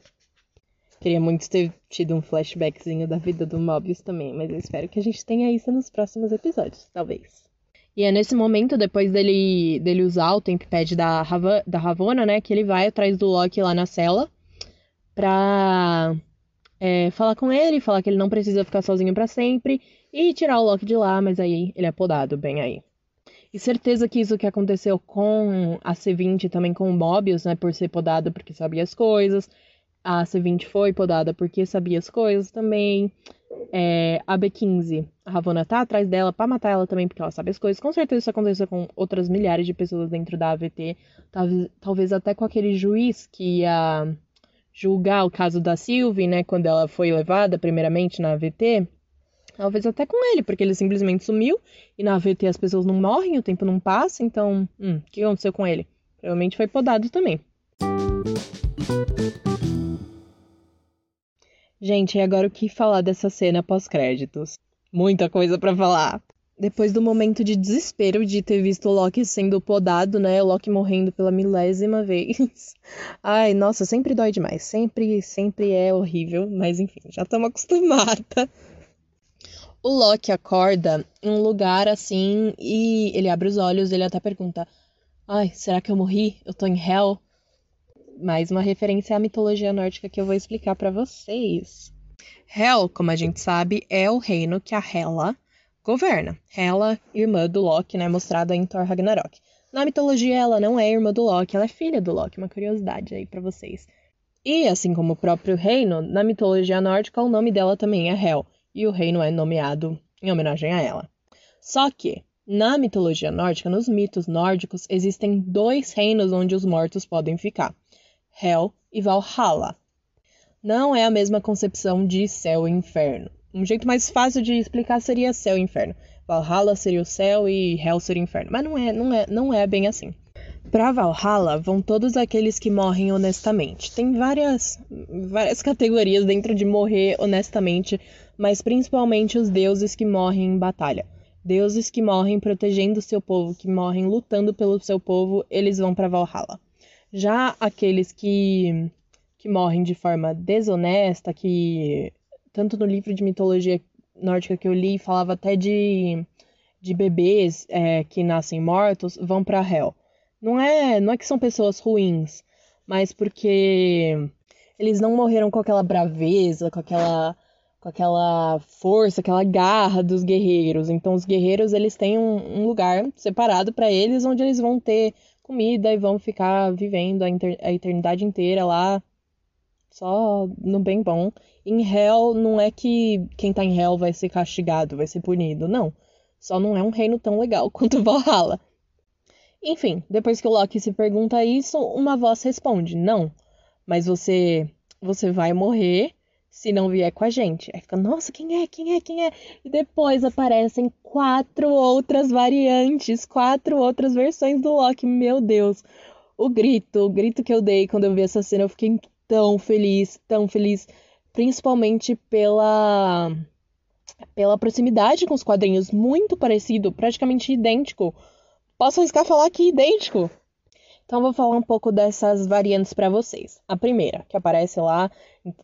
Queria muito ter tido um flashbackzinho da vida do Mobius também, mas eu espero que a gente tenha isso nos próximos episódios, talvez. E é nesse momento, depois dele, dele usar o tempad da, Rava, da Ravona, né, que ele vai atrás do Loki lá na cela pra é, falar com ele, falar que ele não precisa ficar sozinho para sempre e tirar o Loki de lá, mas aí ele é podado bem aí. E certeza que isso que aconteceu com a C20 também com o Mobius, né, por ser podado porque sabia as coisas, a C20 foi podada porque sabia as coisas também. É, a B15, a Ravonna tá atrás dela para matar ela também porque ela sabe as coisas. Com certeza isso aconteceu com outras milhares de pessoas dentro da AVT. Talvez, talvez até com aquele juiz que ia julgar o caso da Sylvie, né? Quando ela foi levada primeiramente na AVT. Talvez até com ele, porque ele simplesmente sumiu. E na AVT as pessoas não morrem, o tempo não passa. Então, hum, o que aconteceu com ele? Provavelmente foi podado também. Gente, e agora o que falar dessa cena pós-créditos? Muita coisa para falar. Depois do momento de desespero de ter visto o Loki sendo podado, né? O Loki morrendo pela milésima vez. Ai, nossa, sempre dói demais. Sempre, sempre é horrível. Mas enfim, já estamos acostumada. O Loki acorda em um lugar assim e ele abre os olhos. Ele até pergunta: Ai, será que eu morri? Eu tô em Hell? Mais uma referência à mitologia nórdica que eu vou explicar para vocês. Hel, como a gente sabe, é o reino que a Hela governa. Hela, irmã do Loki, né, mostrada em Thor Ragnarok. Na mitologia, ela não é irmã do Loki, ela é filha do Loki, uma curiosidade aí para vocês. E assim como o próprio reino, na mitologia nórdica, o nome dela também é Hel, e o reino é nomeado em homenagem a ela. Só que Na mitologia nórdica, nos mitos nórdicos, existem dois reinos onde os mortos podem ficar: Hel e Valhalla. Não é a mesma concepção de céu e inferno. Um jeito mais fácil de explicar seria céu e inferno. Valhalla seria o céu e Hel seria o inferno. Mas não é, não é, não é bem assim. Para Valhalla vão todos aqueles que morrem honestamente. Tem várias, várias categorias dentro de morrer honestamente, mas principalmente os deuses que morrem em batalha. Deuses que morrem protegendo o seu povo, que morrem lutando pelo seu povo, eles vão para Valhalla. Já aqueles que, que morrem de forma desonesta, que tanto no livro de mitologia nórdica que eu li falava até de, de bebês é, que nascem mortos, vão para Hel. Não é, não é que são pessoas ruins, mas porque eles não morreram com aquela braveza, com aquela com aquela força, aquela garra dos guerreiros. Então os guerreiros eles têm um, um lugar separado para eles onde eles vão ter comida e vão ficar vivendo a, eternidade inteira lá só no bem bom. Em Hell não é que quem tá em Hell vai ser castigado, vai ser punido, não. Só não é um reino tão legal quanto Valhalla. Enfim, depois que o Loki se pergunta isso, uma voz responde: "Não, mas você você vai morrer se não vier com a gente. Aí fica, nossa, quem é? Quem é? Quem é? E depois aparecem quatro outras variantes, quatro outras versões do Loki. Meu Deus. O grito, o grito que eu dei quando eu vi essa cena, eu fiquei tão feliz, tão feliz, principalmente pela pela proximidade com os quadrinhos, muito parecido, praticamente idêntico. Posso arriscar falar que idêntico. Então vou falar um pouco dessas variantes para vocês. A primeira, que aparece lá,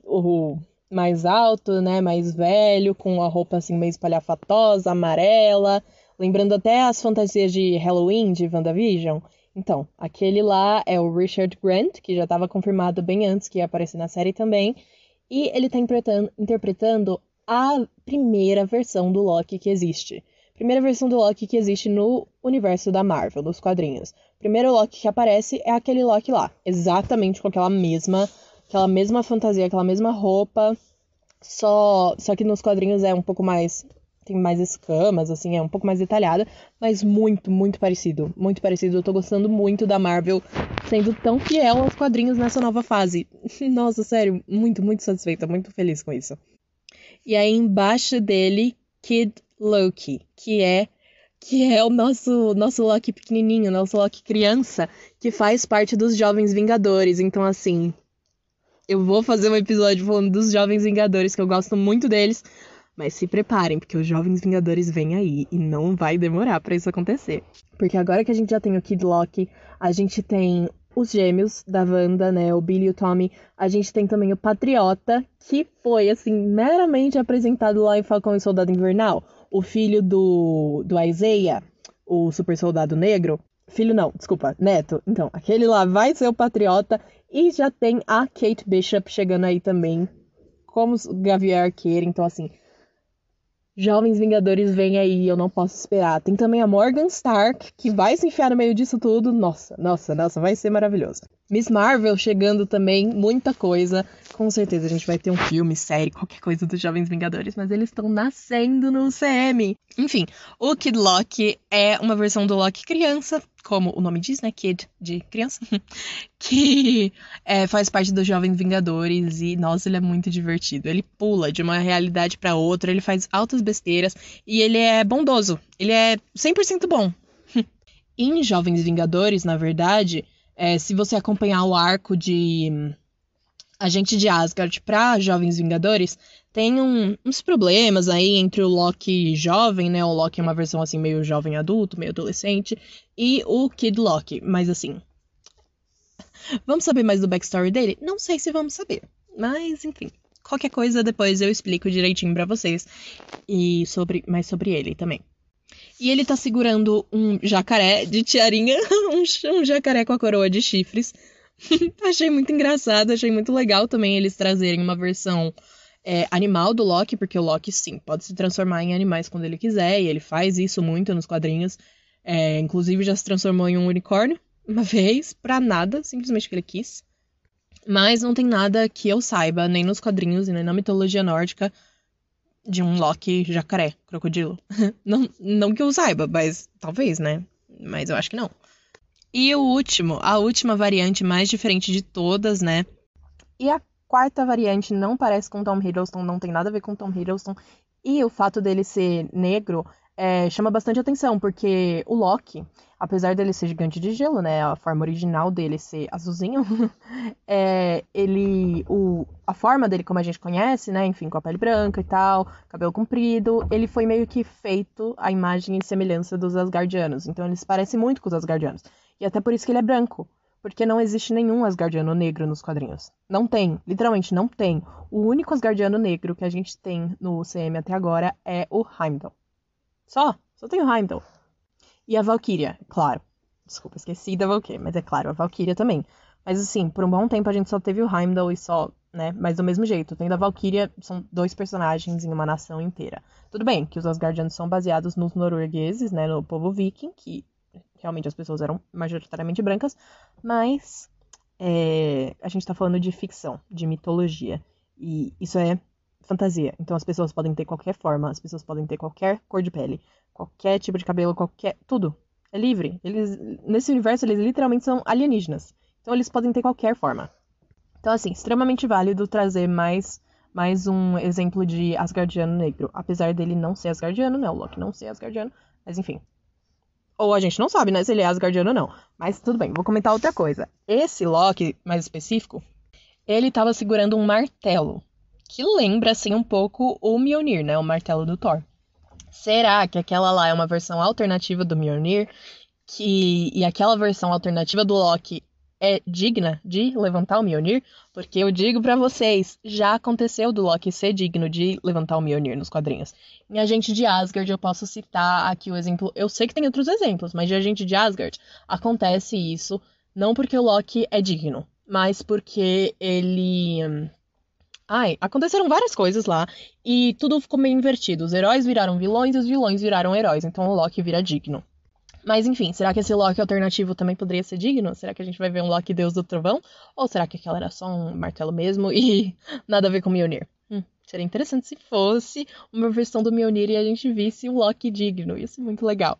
o mais alto, né, mais velho, com a roupa assim meio espalhafatosa, amarela, lembrando até as fantasias de Halloween de WandaVision. Então, aquele lá é o Richard Grant, que já estava confirmado bem antes que ia aparecer na série também, e ele está interpretando, interpretando a primeira versão do Loki que existe. Primeira versão do Loki que existe no universo da Marvel, dos quadrinhos. Primeiro Loki que aparece é aquele Loki lá, exatamente com aquela mesma aquela mesma fantasia, aquela mesma roupa, só só que nos quadrinhos é um pouco mais tem mais escamas, assim, é um pouco mais detalhada, mas muito, muito parecido, muito parecido. Eu tô gostando muito da Marvel sendo tão fiel aos quadrinhos nessa nova fase. Nossa, sério, muito, muito satisfeita, muito feliz com isso. E aí embaixo dele, Kid Loki, que é que é o nosso nosso Loki pequenininho, nosso Loki criança, que faz parte dos Jovens Vingadores. Então assim, eu vou fazer um episódio falando dos Jovens Vingadores, que eu gosto muito deles. Mas se preparem, porque os Jovens Vingadores vêm aí e não vai demorar para isso acontecer. Porque agora que a gente já tem o Kid Loki, a gente tem os gêmeos da Wanda, né, o Billy e o Tommy. A gente tem também o Patriota, que foi, assim, meramente apresentado lá em Falcão e Soldado Invernal. O filho do, do Isaiah, o super soldado negro. Filho não, desculpa, neto. Então, aquele lá vai ser o Patriota e já tem a Kate Bishop chegando aí também, como Gavier Arqueiro. Então, assim, Jovens Vingadores vem aí, eu não posso esperar. Tem também a Morgan Stark, que vai se enfiar no meio disso tudo. Nossa, nossa, nossa, vai ser maravilhoso. Miss Marvel chegando também, muita coisa. Com certeza a gente vai ter um filme, série, qualquer coisa dos Jovens Vingadores, mas eles estão nascendo no CM. Enfim, o Kid Loki é uma versão do Loki criança, como o nome diz, né? Kid, de criança, que é, faz parte dos Jovens Vingadores e, nossa, ele é muito divertido. Ele pula de uma realidade para outra, ele faz altas besteiras e ele é bondoso. Ele é 100% bom. em Jovens Vingadores, na verdade, é, se você acompanhar o arco de Agente de Asgard para Jovens Vingadores, tem um, uns problemas aí entre o Loki jovem, né? O Loki é uma versão assim meio jovem adulto, meio adolescente, e o Kid Loki. Mas assim, vamos saber mais do backstory dele? Não sei se vamos saber, mas enfim. Qualquer coisa depois eu explico direitinho para vocês e sobre mais sobre ele também. E ele tá segurando um jacaré de tiarinha, um, um jacaré com a coroa de chifres. achei muito engraçado, achei muito legal também eles trazerem uma versão é, animal do Loki, porque o Loki, sim, pode se transformar em animais quando ele quiser, e ele faz isso muito nos quadrinhos. É, inclusive já se transformou em um unicórnio uma vez, pra nada, simplesmente que ele quis. Mas não tem nada que eu saiba, nem nos quadrinhos e nem na mitologia nórdica, de um Loki jacaré, crocodilo. não, não que eu saiba, mas talvez, né? Mas eu acho que não. E o último, a última variante mais diferente de todas, né? E a quarta variante não parece com Tom Hiddleston, não tem nada a ver com Tom Hiddleston. E o fato dele ser negro é, chama bastante atenção, porque o Loki, apesar dele ser gigante de gelo, né, a forma original dele ser azulzinho, é, ele, o, a forma dele como a gente conhece, né, enfim, com a pele branca e tal, cabelo comprido, ele foi meio que feito a imagem e semelhança dos Asgardianos, então ele se parece muito com os Asgardianos, e até por isso que ele é branco, porque não existe nenhum Asgardiano negro nos quadrinhos. Não tem, literalmente não tem. O único Asgardiano negro que a gente tem no CM até agora é o Heimdall. Só, só tem o Heimdall. E a Valkyria, claro. Desculpa, esqueci da Valkyria, mas é claro, a Valkyria também. Mas assim, por um bom tempo a gente só teve o Heimdall e só, né? Mas do mesmo jeito, tendo a Valkyria, são dois personagens em uma nação inteira. Tudo bem que os Asgardianos são baseados nos noruegueses, né? No povo viking, que realmente as pessoas eram majoritariamente brancas, mas é, a gente tá falando de ficção, de mitologia. E isso é fantasia. Então as pessoas podem ter qualquer forma, as pessoas podem ter qualquer cor de pele qualquer tipo de cabelo, qualquer. Tudo. É livre. Eles, nesse universo, eles literalmente são alienígenas. Então eles podem ter qualquer forma. Então, assim, extremamente válido trazer mais, mais um exemplo de Asgardiano negro. Apesar dele não ser Asgardiano, né? O Loki não ser Asgardiano. Mas enfim. Ou a gente não sabe, né, se ele é Asgardiano ou não. Mas tudo bem, vou comentar outra coisa. Esse Loki, mais específico, ele tava segurando um martelo. Que lembra, assim, um pouco o Mjolnir, né? O martelo do Thor. Será que aquela lá é uma versão alternativa do Mjolnir? Que, e aquela versão alternativa do Loki é digna de levantar o Mjolnir? Porque eu digo para vocês, já aconteceu do Loki ser digno de levantar o Mjolnir nos quadrinhos. Em Agente de Asgard, eu posso citar aqui o exemplo. Eu sei que tem outros exemplos, mas de Agente de Asgard acontece isso, não porque o Loki é digno, mas porque ele Ai, aconteceram várias coisas lá e tudo ficou meio invertido. Os heróis viraram vilões e os vilões viraram heróis, então o Loki vira digno. Mas enfim, será que esse Loki alternativo também poderia ser digno? Será que a gente vai ver um Loki Deus do Trovão? Ou será que aquela era só um martelo mesmo e nada a ver com o Mjolnir? Hum, seria interessante se fosse uma versão do Mjolnir e a gente visse o Loki digno. Isso é muito legal.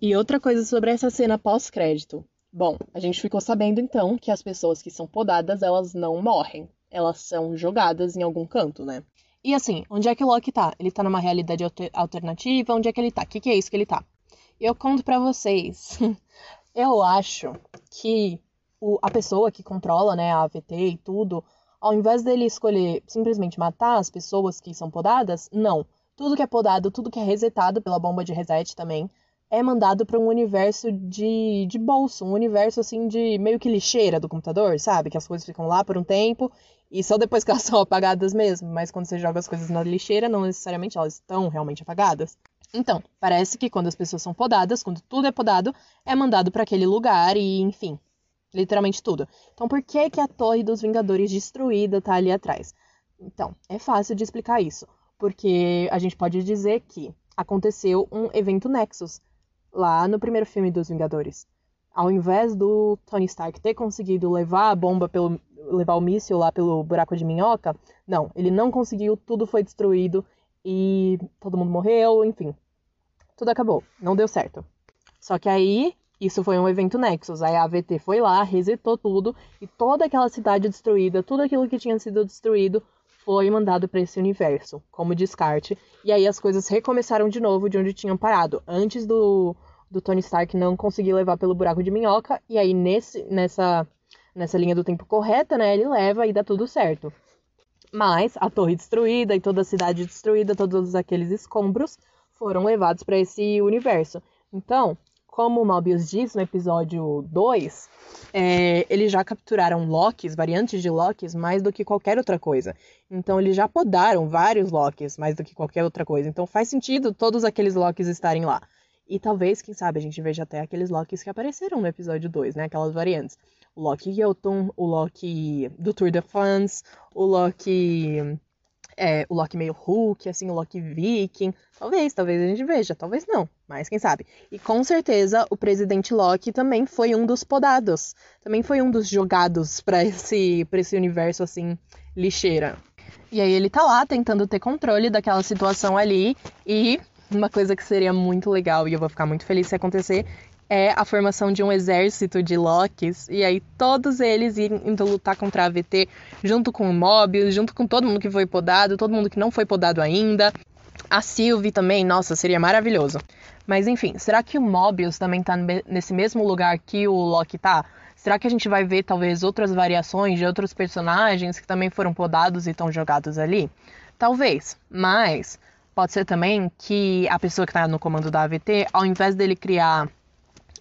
E outra coisa sobre essa cena pós-crédito. Bom, a gente ficou sabendo então que as pessoas que são podadas, elas não morrem elas são jogadas em algum canto, né? E assim, onde é que o Loki tá? Ele tá numa realidade alternativa? Onde é que ele tá? O que, que é isso que ele tá? Eu conto para vocês. eu acho que o, a pessoa que controla, né, a AVT e tudo, ao invés dele escolher simplesmente matar as pessoas que são podadas, não. Tudo que é podado, tudo que é resetado pela bomba de reset também, é mandado para um universo de, de bolso, um universo assim de meio que lixeira do computador, sabe? Que as coisas ficam lá por um tempo e só depois que elas são apagadas mesmo. Mas quando você joga as coisas na lixeira, não necessariamente elas estão realmente apagadas. Então, parece que quando as pessoas são podadas, quando tudo é podado, é mandado para aquele lugar e, enfim, literalmente tudo. Então, por que que a Torre dos Vingadores destruída tá ali atrás? Então, é fácil de explicar isso, porque a gente pode dizer que aconteceu um evento Nexus lá no primeiro filme dos Vingadores. Ao invés do Tony Stark ter conseguido levar a bomba pelo levar o míssil lá pelo buraco de minhoca, não, ele não conseguiu, tudo foi destruído e todo mundo morreu, enfim. Tudo acabou, não deu certo. Só que aí, isso foi um evento Nexus, aí a AVT foi lá, resetou tudo e toda aquela cidade destruída, tudo aquilo que tinha sido destruído foi mandado para esse universo, como descarte. E aí as coisas recomeçaram de novo de onde tinham parado. Antes do, do Tony Stark não conseguir levar pelo buraco de minhoca. E aí nesse, nessa, nessa linha do tempo correta, né? Ele leva e dá tudo certo. Mas a torre destruída e toda a cidade destruída, todos aqueles escombros foram levados para esse universo. Então, como o Mobius diz no episódio 2, é, eles já capturaram Locks, variantes de Locks, mais do que qualquer outra coisa. Então, eles já podaram vários Locks, mais do que qualquer outra coisa. Então, faz sentido todos aqueles Locks estarem lá. E talvez, quem sabe, a gente veja até aqueles Locks que apareceram no episódio 2, né? Aquelas variantes. O Loki Yelton, o Loki do Tour de France, o Loki é, o Loki meio Hulk, assim, o Loki Viking. Talvez, talvez a gente veja, talvez não, mas quem sabe. E com certeza o presidente Loki também foi um dos podados. Também foi um dos jogados para esse, pra esse universo, assim, lixeira. E aí ele tá lá tentando ter controle daquela situação ali e uma coisa que seria muito legal e eu vou ficar muito feliz se acontecer é a formação de um exército de Locks, e aí todos eles indo lutar contra a AVT, junto com o Mobius, junto com todo mundo que foi podado, todo mundo que não foi podado ainda. A Sylvie também, nossa, seria maravilhoso. Mas enfim, será que o Mobius também tá nesse mesmo lugar que o Loki tá? Será que a gente vai ver talvez outras variações de outros personagens que também foram podados e estão jogados ali? Talvez, mas pode ser também que a pessoa que está no comando da AVT, ao invés dele criar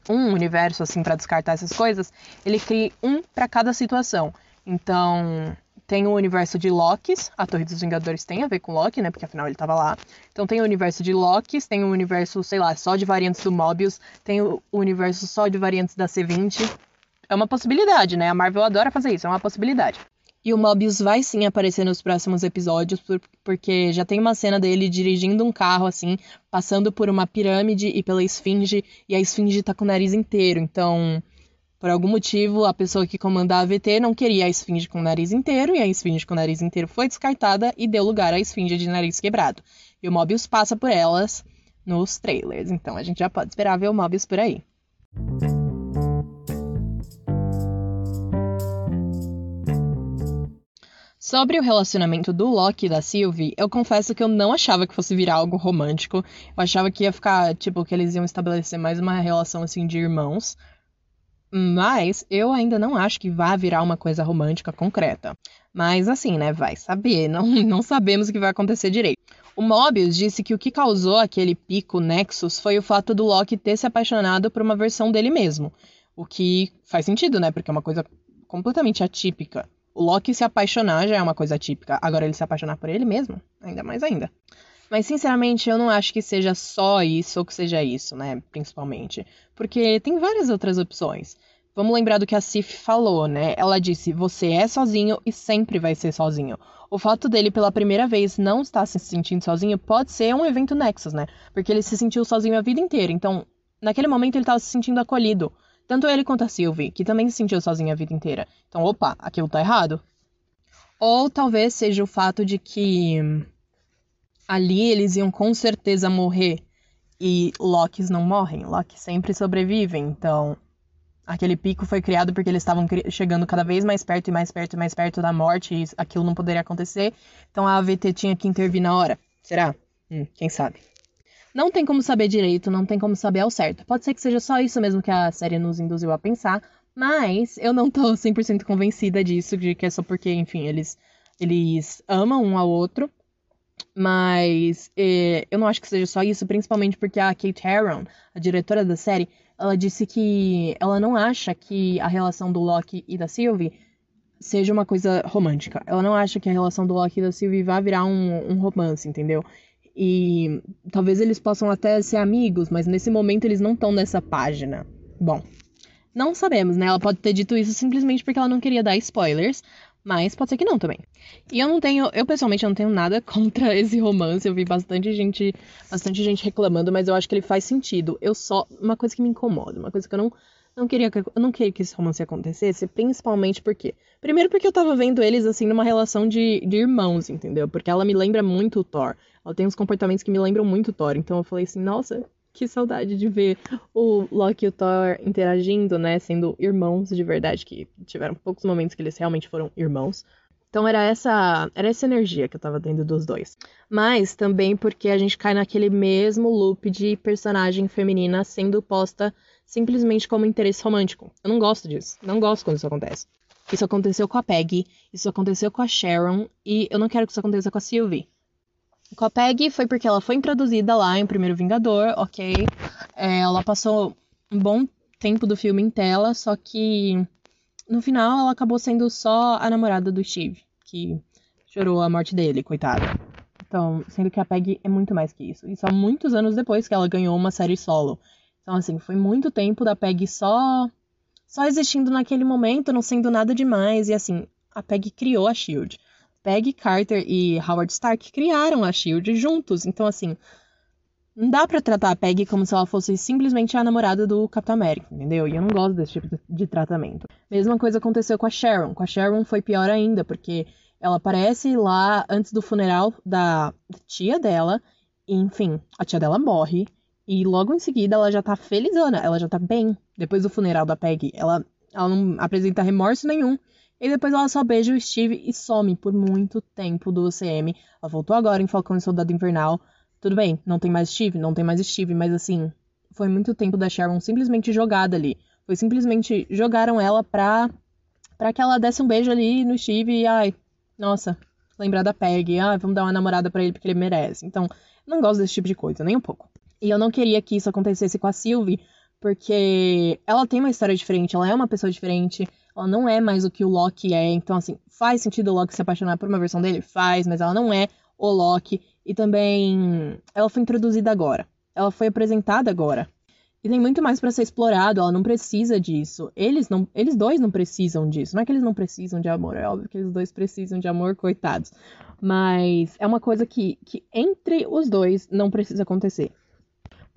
um universo assim para descartar essas coisas, ele cria um para cada situação. Então, tem o universo de Lokis, a Torre dos Vingadores tem a ver com Loki, né? Porque afinal ele tava lá. Então tem o universo de Lokis, tem o universo, sei lá, só de variantes do Mobius, tem o universo só de variantes da C20. É uma possibilidade, né? A Marvel adora fazer isso, é uma possibilidade. E o Mobius vai sim aparecer nos próximos episódios, porque já tem uma cena dele dirigindo um carro, assim, passando por uma pirâmide e pela esfinge, e a esfinge tá com o nariz inteiro. Então, por algum motivo, a pessoa que comanda a AVT não queria a esfinge com o nariz inteiro, e a esfinge com o nariz inteiro foi descartada e deu lugar à esfinge de nariz quebrado. E o Mobius passa por elas nos trailers, então a gente já pode esperar ver o Mobius por aí. Sobre o relacionamento do Loki e da Sylvie, eu confesso que eu não achava que fosse virar algo romântico. Eu achava que ia ficar, tipo, que eles iam estabelecer mais uma relação assim de irmãos. Mas eu ainda não acho que vá virar uma coisa romântica concreta. Mas assim, né, vai saber, não, não sabemos o que vai acontecer direito. O Mobius disse que o que causou aquele pico Nexus foi o fato do Loki ter se apaixonado por uma versão dele mesmo. O que faz sentido, né? Porque é uma coisa completamente atípica. O Loki se apaixonar já é uma coisa típica. Agora ele se apaixonar por ele mesmo, ainda mais ainda. Mas sinceramente, eu não acho que seja só isso ou que seja isso, né? Principalmente. Porque tem várias outras opções. Vamos lembrar do que a Sif falou, né? Ela disse: você é sozinho e sempre vai ser sozinho. O fato dele, pela primeira vez, não estar se sentindo sozinho pode ser um evento Nexus, né? Porque ele se sentiu sozinho a vida inteira. Então, naquele momento, ele estava se sentindo acolhido. Tanto ele quanto a Sylvie, que também se sentiu sozinha a vida inteira. Então, opa, aquilo tá errado. Ou talvez seja o fato de que ali eles iam com certeza morrer e Locks não morrem. Loki sempre sobrevivem. Então, aquele pico foi criado porque eles estavam chegando cada vez mais perto e mais perto e mais perto da morte e aquilo não poderia acontecer. Então a AVT tinha que intervir na hora. Será? Hum, quem sabe? Não tem como saber direito, não tem como saber ao certo. Pode ser que seja só isso mesmo que a série nos induziu a pensar, mas eu não tô 100% convencida disso, de que é só porque, enfim, eles, eles amam um ao outro. Mas eh, eu não acho que seja só isso, principalmente porque a Kate Herron, a diretora da série, ela disse que ela não acha que a relação do Loki e da Sylvie seja uma coisa romântica. Ela não acha que a relação do Loki e da Sylvie vá virar um, um romance, entendeu? E talvez eles possam até ser amigos, mas nesse momento eles não estão nessa página. Bom, não sabemos, né? Ela pode ter dito isso simplesmente porque ela não queria dar spoilers, mas pode ser que não também. E eu não tenho, eu pessoalmente não tenho nada contra esse romance. Eu vi bastante gente, bastante gente reclamando, mas eu acho que ele faz sentido. Eu só uma coisa que me incomoda, uma coisa que eu não não queria que, eu não queria que esse romance acontecesse, principalmente porque. Primeiro porque eu tava vendo eles assim numa relação de, de irmãos, entendeu? Porque ela me lembra muito o Thor. Ela tem uns comportamentos que me lembram muito o Thor. Então eu falei assim, nossa, que saudade de ver o Loki e o Thor interagindo, né? Sendo irmãos de verdade, que tiveram poucos momentos que eles realmente foram irmãos. Então era essa, era essa energia que eu tava tendo dos dois. Mas também porque a gente cai naquele mesmo loop de personagem feminina sendo posta simplesmente como interesse romântico. Eu não gosto disso. Não gosto quando isso acontece. Isso aconteceu com a Peggy, isso aconteceu com a Sharon, e eu não quero que isso aconteça com a Sylvie. Com a Peggy foi porque ela foi introduzida lá em Primeiro Vingador, ok? É, ela passou um bom tempo do filme em tela, só que no final ela acabou sendo só a namorada do Steve, que chorou a morte dele, coitada. Então, sendo que a Peggy é muito mais que isso. E só muitos anos depois que ela ganhou uma série solo. Então, assim, foi muito tempo da Peg só só existindo naquele momento, não sendo nada demais. E assim, a Peg criou a Shield. Peg Carter e Howard Stark criaram a Shield juntos. Então, assim, não dá para tratar a Peg como se ela fosse simplesmente a namorada do Capitão América, entendeu? E eu não gosto desse tipo de tratamento. Mesma coisa aconteceu com a Sharon. Com a Sharon foi pior ainda, porque Ela aparece lá antes do funeral da tia dela. E, enfim, a tia dela morre. E logo em seguida ela já tá felizona, ela já tá bem. Depois do funeral da Peggy, ela, ela não apresenta remorso nenhum. E depois ela só beija o Steve e some por muito tempo do UCM. Ela voltou agora em Falcão e Soldado Invernal. Tudo bem, não tem mais Steve, não tem mais Steve, mas assim, foi muito tempo da Sharon simplesmente jogada ali. Foi simplesmente jogaram ela pra, pra que ela desse um beijo ali no Steve e, ai, nossa, lembrar da Peg, ai, vamos dar uma namorada para ele porque ele merece. Então, não gosto desse tipo de coisa, nem um pouco. E eu não queria que isso acontecesse com a Sylvie, porque ela tem uma história diferente, ela é uma pessoa diferente, ela não é mais o que o Loki é. Então, assim, faz sentido o Loki se apaixonar por uma versão dele? Faz, mas ela não é o Loki. E também ela foi introduzida agora. Ela foi apresentada agora. E tem muito mais para ser explorado, ela não precisa disso. Eles não, eles dois não precisam disso. Não é que eles não precisam de amor, é óbvio que eles dois precisam de amor, coitados. Mas é uma coisa que, que entre os dois não precisa acontecer.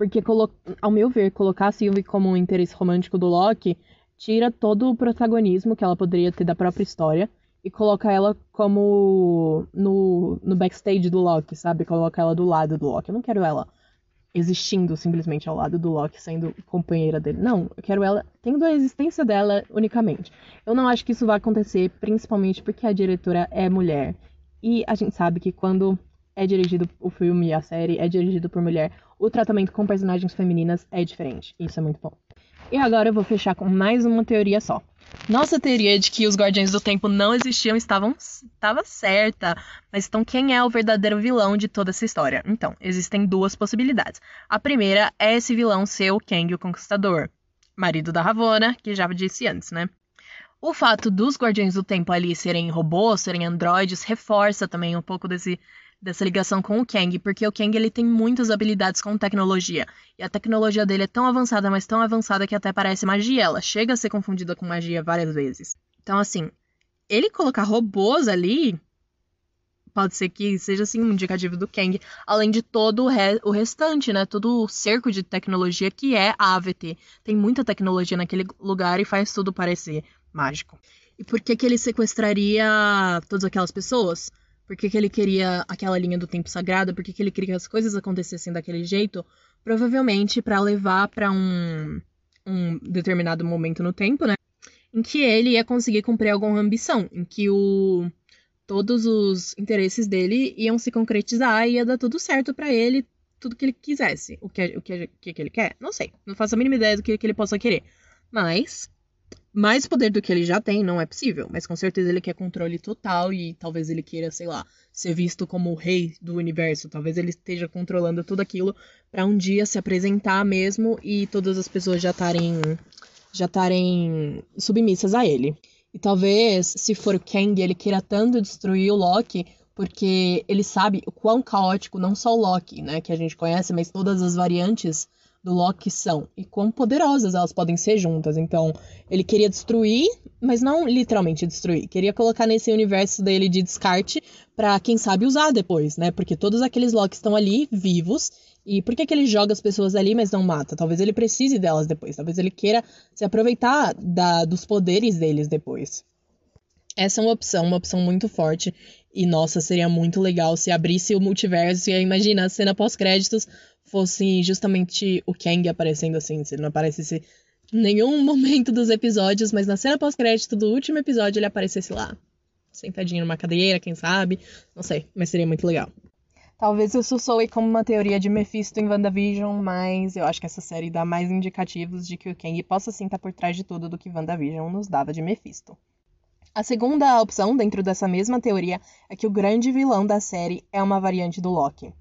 Porque, ao meu ver, colocar a Sylvie como um interesse romântico do Loki tira todo o protagonismo que ela poderia ter da própria história e coloca ela como no, no backstage do Loki, sabe? Coloca ela do lado do Loki. Eu não quero ela existindo simplesmente ao lado do Loki, sendo companheira dele. Não, eu quero ela tendo a existência dela unicamente. Eu não acho que isso vai acontecer, principalmente porque a diretora é mulher. E a gente sabe que quando é dirigido o filme e a série é dirigido por mulher, o tratamento com personagens femininas é diferente. Isso é muito bom. E agora eu vou fechar com mais uma teoria só. Nossa teoria de que os Guardiões do Tempo não existiam estavam, estava certa, mas então quem é o verdadeiro vilão de toda essa história? Então, existem duas possibilidades. A primeira é esse vilão ser o Kang o Conquistador, marido da Ravonna, que já disse antes, né? O fato dos Guardiões do Tempo ali serem robôs, serem androides, reforça também um pouco desse dessa ligação com o Kang, porque o Kang ele tem muitas habilidades com tecnologia. E a tecnologia dele é tão avançada, mas tão avançada que até parece magia. Ela chega a ser confundida com magia várias vezes. Então, assim, ele colocar robôs ali pode ser que seja assim um indicativo do Kang, além de todo o, re o restante, né? Todo o cerco de tecnologia que é a AVT. Tem muita tecnologia naquele lugar e faz tudo parecer mágico. E por que que ele sequestraria todas aquelas pessoas? Por que, que ele queria aquela linha do tempo sagrado? Por que, que ele queria que as coisas acontecessem daquele jeito? Provavelmente para levar para um, um determinado momento no tempo, né? Em que ele ia conseguir cumprir alguma ambição, em que o todos os interesses dele iam se concretizar e ia dar tudo certo para ele, tudo que ele quisesse. O que, o que, o que ele quer? Não sei. Não faço a mínima ideia do que, que ele possa querer. Mas mais poder do que ele já tem, não é possível. Mas com certeza ele quer controle total e talvez ele queira, sei lá, ser visto como o rei do universo. Talvez ele esteja controlando tudo aquilo para um dia se apresentar mesmo e todas as pessoas já estarem já estarem submissas a ele. E talvez, se for o Kang, ele queira tanto destruir o Loki porque ele sabe o quão caótico não só o Loki, né, que a gente conhece, mas todas as variantes do Loki são e quão poderosas elas podem ser juntas. Então, ele queria destruir, mas não literalmente destruir. Queria colocar nesse universo dele de descarte para quem sabe usar depois, né? Porque todos aqueles Loki estão ali vivos. E por que, que ele joga as pessoas ali, mas não mata? Talvez ele precise delas depois. Talvez ele queira se aproveitar da, dos poderes deles depois. Essa é uma opção, uma opção muito forte. E nossa, seria muito legal se abrisse o multiverso. E imagina a cena pós-créditos fosse justamente o Kang aparecendo assim, se ele não aparecesse em nenhum momento dos episódios, mas na cena pós-crédito do último episódio ele aparecesse lá, sentadinho numa cadeira, quem sabe, não sei, mas seria muito legal. Talvez isso soe como uma teoria de Mephisto em WandaVision, mas eu acho que essa série dá mais indicativos de que o Kang possa sim estar por trás de tudo do que WandaVision nos dava de Mephisto. A segunda opção, dentro dessa mesma teoria, é que o grande vilão da série é uma variante do Loki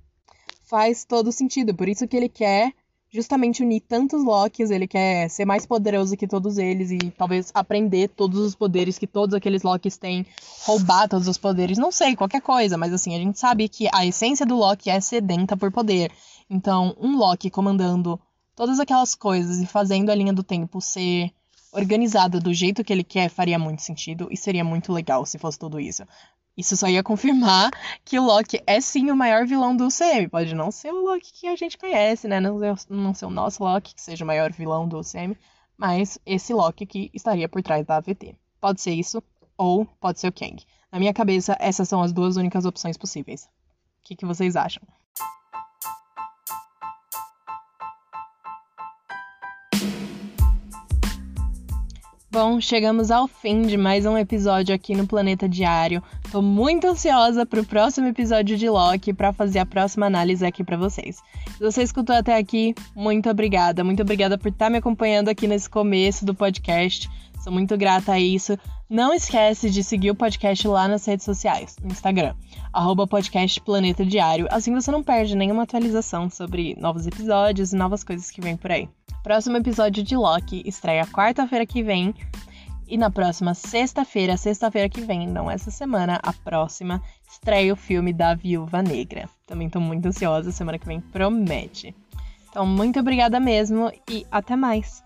faz todo sentido. Por isso que ele quer justamente unir tantos Locks, ele quer ser mais poderoso que todos eles e talvez aprender todos os poderes que todos aqueles Locks têm, roubar todos os poderes, não sei, qualquer coisa, mas assim, a gente sabe que a essência do Loki é sedenta por poder. Então, um Loki comandando todas aquelas coisas e fazendo a linha do tempo ser organizada do jeito que ele quer faria muito sentido e seria muito legal se fosse tudo isso. Isso só ia confirmar que o Loki é sim o maior vilão do UCM. Pode não ser o Loki que a gente conhece, né? Não, não ser o nosso Loki, que seja o maior vilão do UCM, mas esse Loki que estaria por trás da AVT. Pode ser isso, ou pode ser o Kang. Na minha cabeça, essas são as duas únicas opções possíveis. O que, que vocês acham? Bom, chegamos ao fim de mais um episódio aqui no Planeta Diário. Tô muito ansiosa pro próximo episódio de Loki para fazer a próxima análise aqui para vocês. Se você escutou até aqui, muito obrigada. Muito obrigada por estar tá me acompanhando aqui nesse começo do podcast. Sou muito grata a isso. Não esquece de seguir o podcast lá nas redes sociais, no Instagram, arroba podcast Planeta Diário. Assim você não perde nenhuma atualização sobre novos episódios e novas coisas que vêm por aí. Próximo episódio de Loki estreia quarta-feira que vem. E na próxima sexta-feira, sexta-feira que vem, não essa semana, a próxima, estreia o filme da Viúva Negra. Também tô muito ansiosa, semana que vem promete. Então, muito obrigada mesmo e até mais!